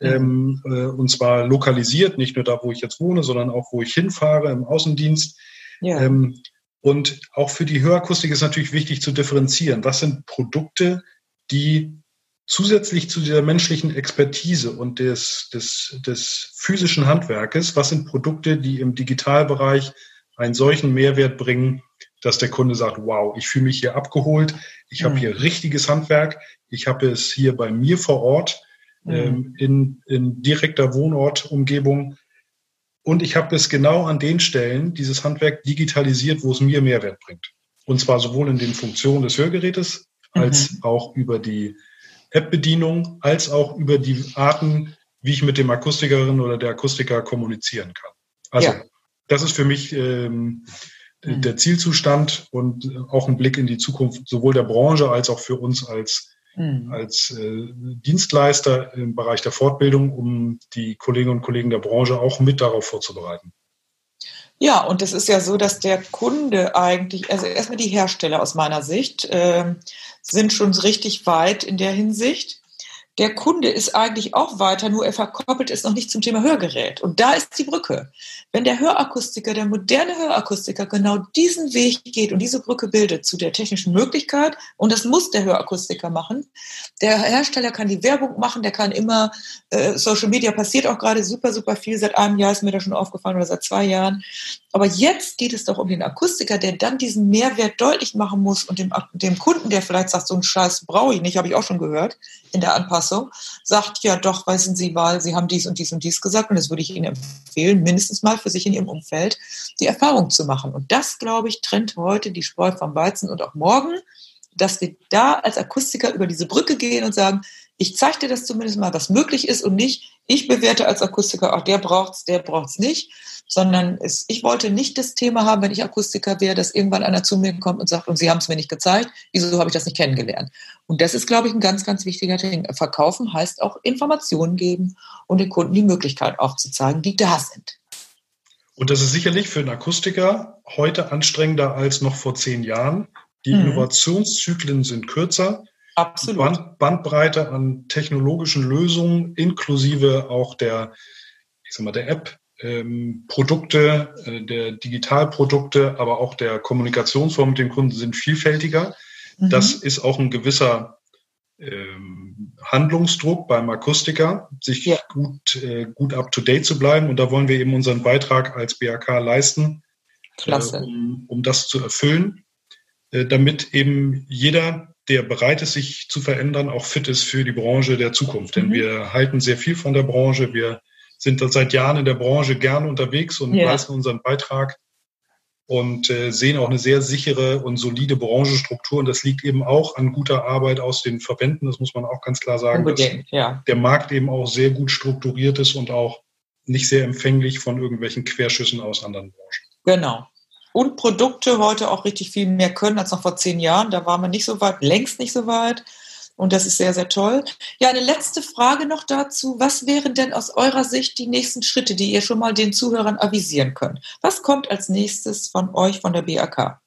Mhm. Ähm, äh, und zwar lokalisiert, nicht nur da, wo ich jetzt wohne, sondern auch, wo ich hinfahre im Außendienst. Ja. Ähm, und auch für die Hörakustik ist natürlich wichtig zu differenzieren. Was sind Produkte, die zusätzlich zu dieser menschlichen Expertise und des, des, des physischen Handwerkes, was sind Produkte, die im Digitalbereich einen solchen Mehrwert bringen, dass der Kunde sagt, wow, ich fühle mich hier abgeholt, ich mhm. habe hier richtiges Handwerk, ich habe es hier bei mir vor Ort, mhm. ähm, in, in direkter Wohnortumgebung und ich habe es genau an den Stellen, dieses Handwerk digitalisiert, wo es mir Mehrwert bringt. Und zwar sowohl in den Funktionen des Hörgerätes als mhm. auch über die App-Bedienung, als auch über die Arten, wie ich mit dem Akustikerin oder der Akustiker kommunizieren kann. Also ja. Das ist für mich ähm, mhm. der Zielzustand und auch ein Blick in die Zukunft sowohl der Branche als auch für uns als, mhm. als äh, Dienstleister im Bereich der Fortbildung, um die Kolleginnen und Kollegen der Branche auch mit darauf vorzubereiten. Ja, und es ist ja so, dass der Kunde eigentlich, also erstmal die Hersteller aus meiner Sicht, äh, sind schon richtig weit in der Hinsicht. Der Kunde ist eigentlich auch weiter, nur er verkoppelt es noch nicht zum Thema Hörgerät. Und da ist die Brücke. Wenn der Hörakustiker, der moderne Hörakustiker genau diesen Weg geht und diese Brücke bildet zu der technischen Möglichkeit, und das muss der Hörakustiker machen, der Hersteller kann die Werbung machen, der kann immer, äh, Social Media passiert auch gerade super, super viel. Seit einem Jahr ist mir das schon aufgefallen oder seit zwei Jahren. Aber jetzt geht es doch um den Akustiker, der dann diesen Mehrwert deutlich machen muss und dem, dem Kunden, der vielleicht sagt, so einen Scheiß brauche ich nicht, habe ich auch schon gehört in der Anpassung, sagt, ja doch, wissen Sie mal, Sie haben dies und dies und dies gesagt und das würde ich Ihnen empfehlen, mindestens mal für sich in Ihrem Umfeld die Erfahrung zu machen. Und das, glaube ich, trennt heute die Spreu vom Weizen und auch morgen, dass wir da als Akustiker über diese Brücke gehen und sagen, ich zeige dir das zumindest mal, was möglich ist und nicht, ich bewerte als Akustiker, auch der braucht's, der braucht's nicht, sondern es, ich wollte nicht das Thema haben, wenn ich Akustiker wäre, dass irgendwann einer zu mir kommt und sagt, und Sie haben es mir nicht gezeigt, wieso habe ich das nicht kennengelernt? Und das ist, glaube ich, ein ganz, ganz wichtiger Ding. Verkaufen heißt auch Informationen geben und den Kunden die Möglichkeit aufzuzeigen, die da sind. Und das ist sicherlich für einen Akustiker heute anstrengender als noch vor zehn Jahren. Die mhm. Innovationszyklen sind kürzer. Absolut. Band, Bandbreite an technologischen Lösungen inklusive auch der, ich sag mal, der App ähm, Produkte, äh, der Digitalprodukte, aber auch der Kommunikationsform mit dem Kunden sind vielfältiger. Mhm. Das ist auch ein gewisser ähm, Handlungsdruck beim Akustiker, sich ja. gut, äh, gut up to date zu bleiben. Und da wollen wir eben unseren Beitrag als BAK leisten, äh, um, um das zu erfüllen, äh, damit eben jeder, der bereit ist, sich zu verändern, auch fit ist für die Branche der Zukunft. Mhm. Denn wir halten sehr viel von der Branche. Wir sind seit Jahren in der Branche gern unterwegs und ja. leisten unseren Beitrag und äh, sehen auch eine sehr sichere und solide Branchenstruktur. Und das liegt eben auch an guter Arbeit aus den Verbänden. Das muss man auch ganz klar sagen, Unbedingt, dass ja. der Markt eben auch sehr gut strukturiert ist und auch nicht sehr empfänglich von irgendwelchen Querschüssen aus anderen Branchen. Genau. Und Produkte heute auch richtig viel mehr können als noch vor zehn Jahren. Da waren wir nicht so weit, längst nicht so weit. Und das ist sehr, sehr toll. Ja, eine letzte Frage noch dazu. Was wären denn aus eurer Sicht die nächsten Schritte, die ihr schon mal den Zuhörern avisieren könnt? Was kommt als nächstes von euch, von der BAK?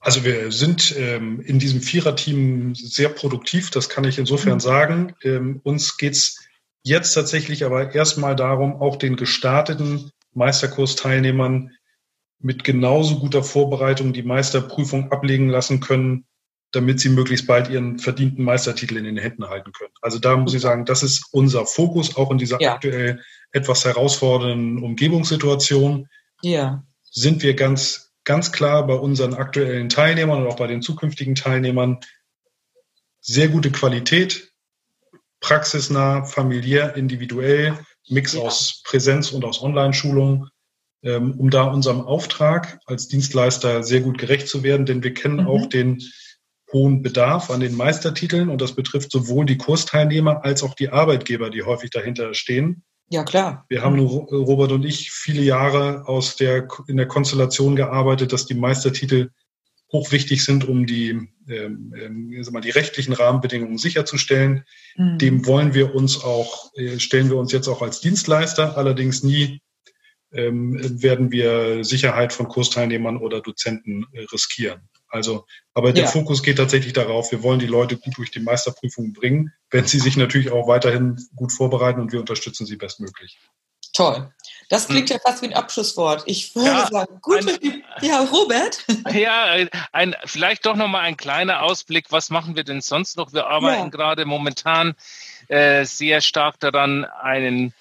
Also wir sind ähm, in diesem Viererteam sehr produktiv, das kann ich insofern mhm. sagen. Ähm, uns es jetzt tatsächlich aber erstmal darum, auch den gestarteten Meisterkursteilnehmern mit genauso guter Vorbereitung die Meisterprüfung ablegen lassen können, damit sie möglichst bald ihren verdienten Meistertitel in den Händen halten können. Also da muss ich sagen, das ist unser Fokus, auch in dieser ja. aktuell etwas herausfordernden Umgebungssituation. Ja. Sind wir ganz, ganz klar bei unseren aktuellen Teilnehmern und auch bei den zukünftigen Teilnehmern sehr gute Qualität, praxisnah, familiär, individuell, Mix ja. aus Präsenz und aus Online-Schulung, ähm, um da unserem Auftrag als Dienstleister sehr gut gerecht zu werden, denn wir kennen mhm. auch den hohen Bedarf an den Meistertiteln und das betrifft sowohl die Kursteilnehmer als auch die Arbeitgeber, die häufig dahinter stehen. Ja, klar. Wir haben nur, Robert und ich, viele Jahre aus der, in der Konstellation gearbeitet, dass die Meistertitel hochwichtig sind, um die, ähm, ähm, mal, die rechtlichen Rahmenbedingungen sicherzustellen. Mhm. Dem wollen wir uns auch, äh, stellen wir uns jetzt auch als Dienstleister, allerdings nie ähm, werden wir Sicherheit von Kursteilnehmern oder Dozenten äh, riskieren. Also, aber der ja. Fokus geht tatsächlich darauf, wir wollen die Leute gut durch die Meisterprüfung bringen, wenn sie sich natürlich auch weiterhin gut vorbereiten und wir unterstützen sie bestmöglich. Toll. Das klingt hm. ja fast wie ein Abschlusswort. Ich würde ja, sagen, gut, ein, ja, Robert. Ja, ein, vielleicht doch nochmal ein kleiner Ausblick. Was machen wir denn sonst noch? Wir arbeiten ja. gerade momentan äh, sehr stark daran, einen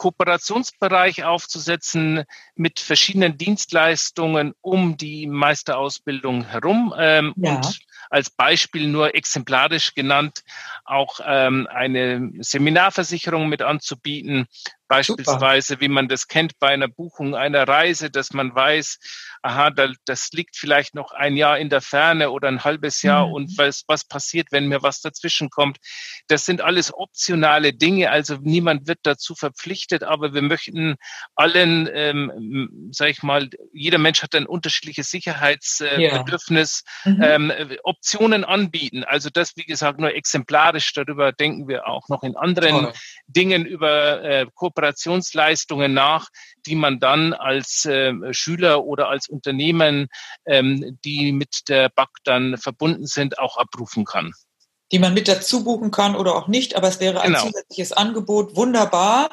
Kooperationsbereich aufzusetzen mit verschiedenen Dienstleistungen um die Meisterausbildung herum ähm, ja. und als Beispiel nur exemplarisch genannt auch ähm, eine Seminarversicherung mit anzubieten, Beispielsweise, Super. wie man das kennt bei einer Buchung einer Reise, dass man weiß, aha, das liegt vielleicht noch ein Jahr in der Ferne oder ein halbes Jahr mhm. und was, was passiert, wenn mir was dazwischen kommt. Das sind alles optionale Dinge, also niemand wird dazu verpflichtet, aber wir möchten allen, ähm, sag ich mal, jeder Mensch hat ein unterschiedliches Sicherheitsbedürfnis, äh, ja. mhm. ähm, Optionen anbieten. Also das, wie gesagt, nur exemplarisch, darüber denken wir auch noch in anderen Toll. Dingen über äh, Kooperationsleistungen nach, die man dann als äh, Schüler oder als Unternehmen, ähm, die mit der BAC dann verbunden sind, auch abrufen kann die man mit dazu buchen kann oder auch nicht, aber es wäre ein genau. zusätzliches Angebot. Wunderbar.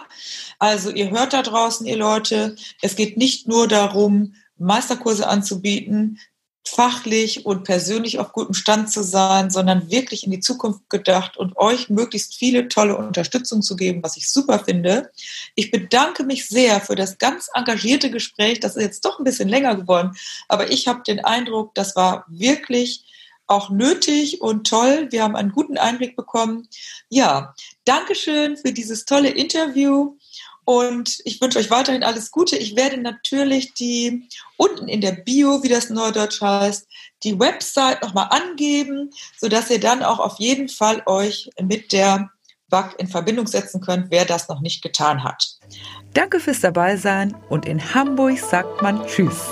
Also ihr hört da draußen, ihr Leute, es geht nicht nur darum, Meisterkurse anzubieten, fachlich und persönlich auf gutem Stand zu sein, sondern wirklich in die Zukunft gedacht und euch möglichst viele tolle Unterstützung zu geben, was ich super finde. Ich bedanke mich sehr für das ganz engagierte Gespräch. Das ist jetzt doch ein bisschen länger geworden, aber ich habe den Eindruck, das war wirklich auch nötig und toll. Wir haben einen guten Einblick bekommen. Ja, Dankeschön für dieses tolle Interview. Und ich wünsche euch weiterhin alles Gute. Ich werde natürlich die unten in der Bio, wie das Neudeutsch heißt, die Website nochmal angeben, sodass ihr dann auch auf jeden Fall euch mit der BAC in Verbindung setzen könnt, wer das noch nicht getan hat. Danke fürs Dabeisein und in Hamburg sagt man Tschüss.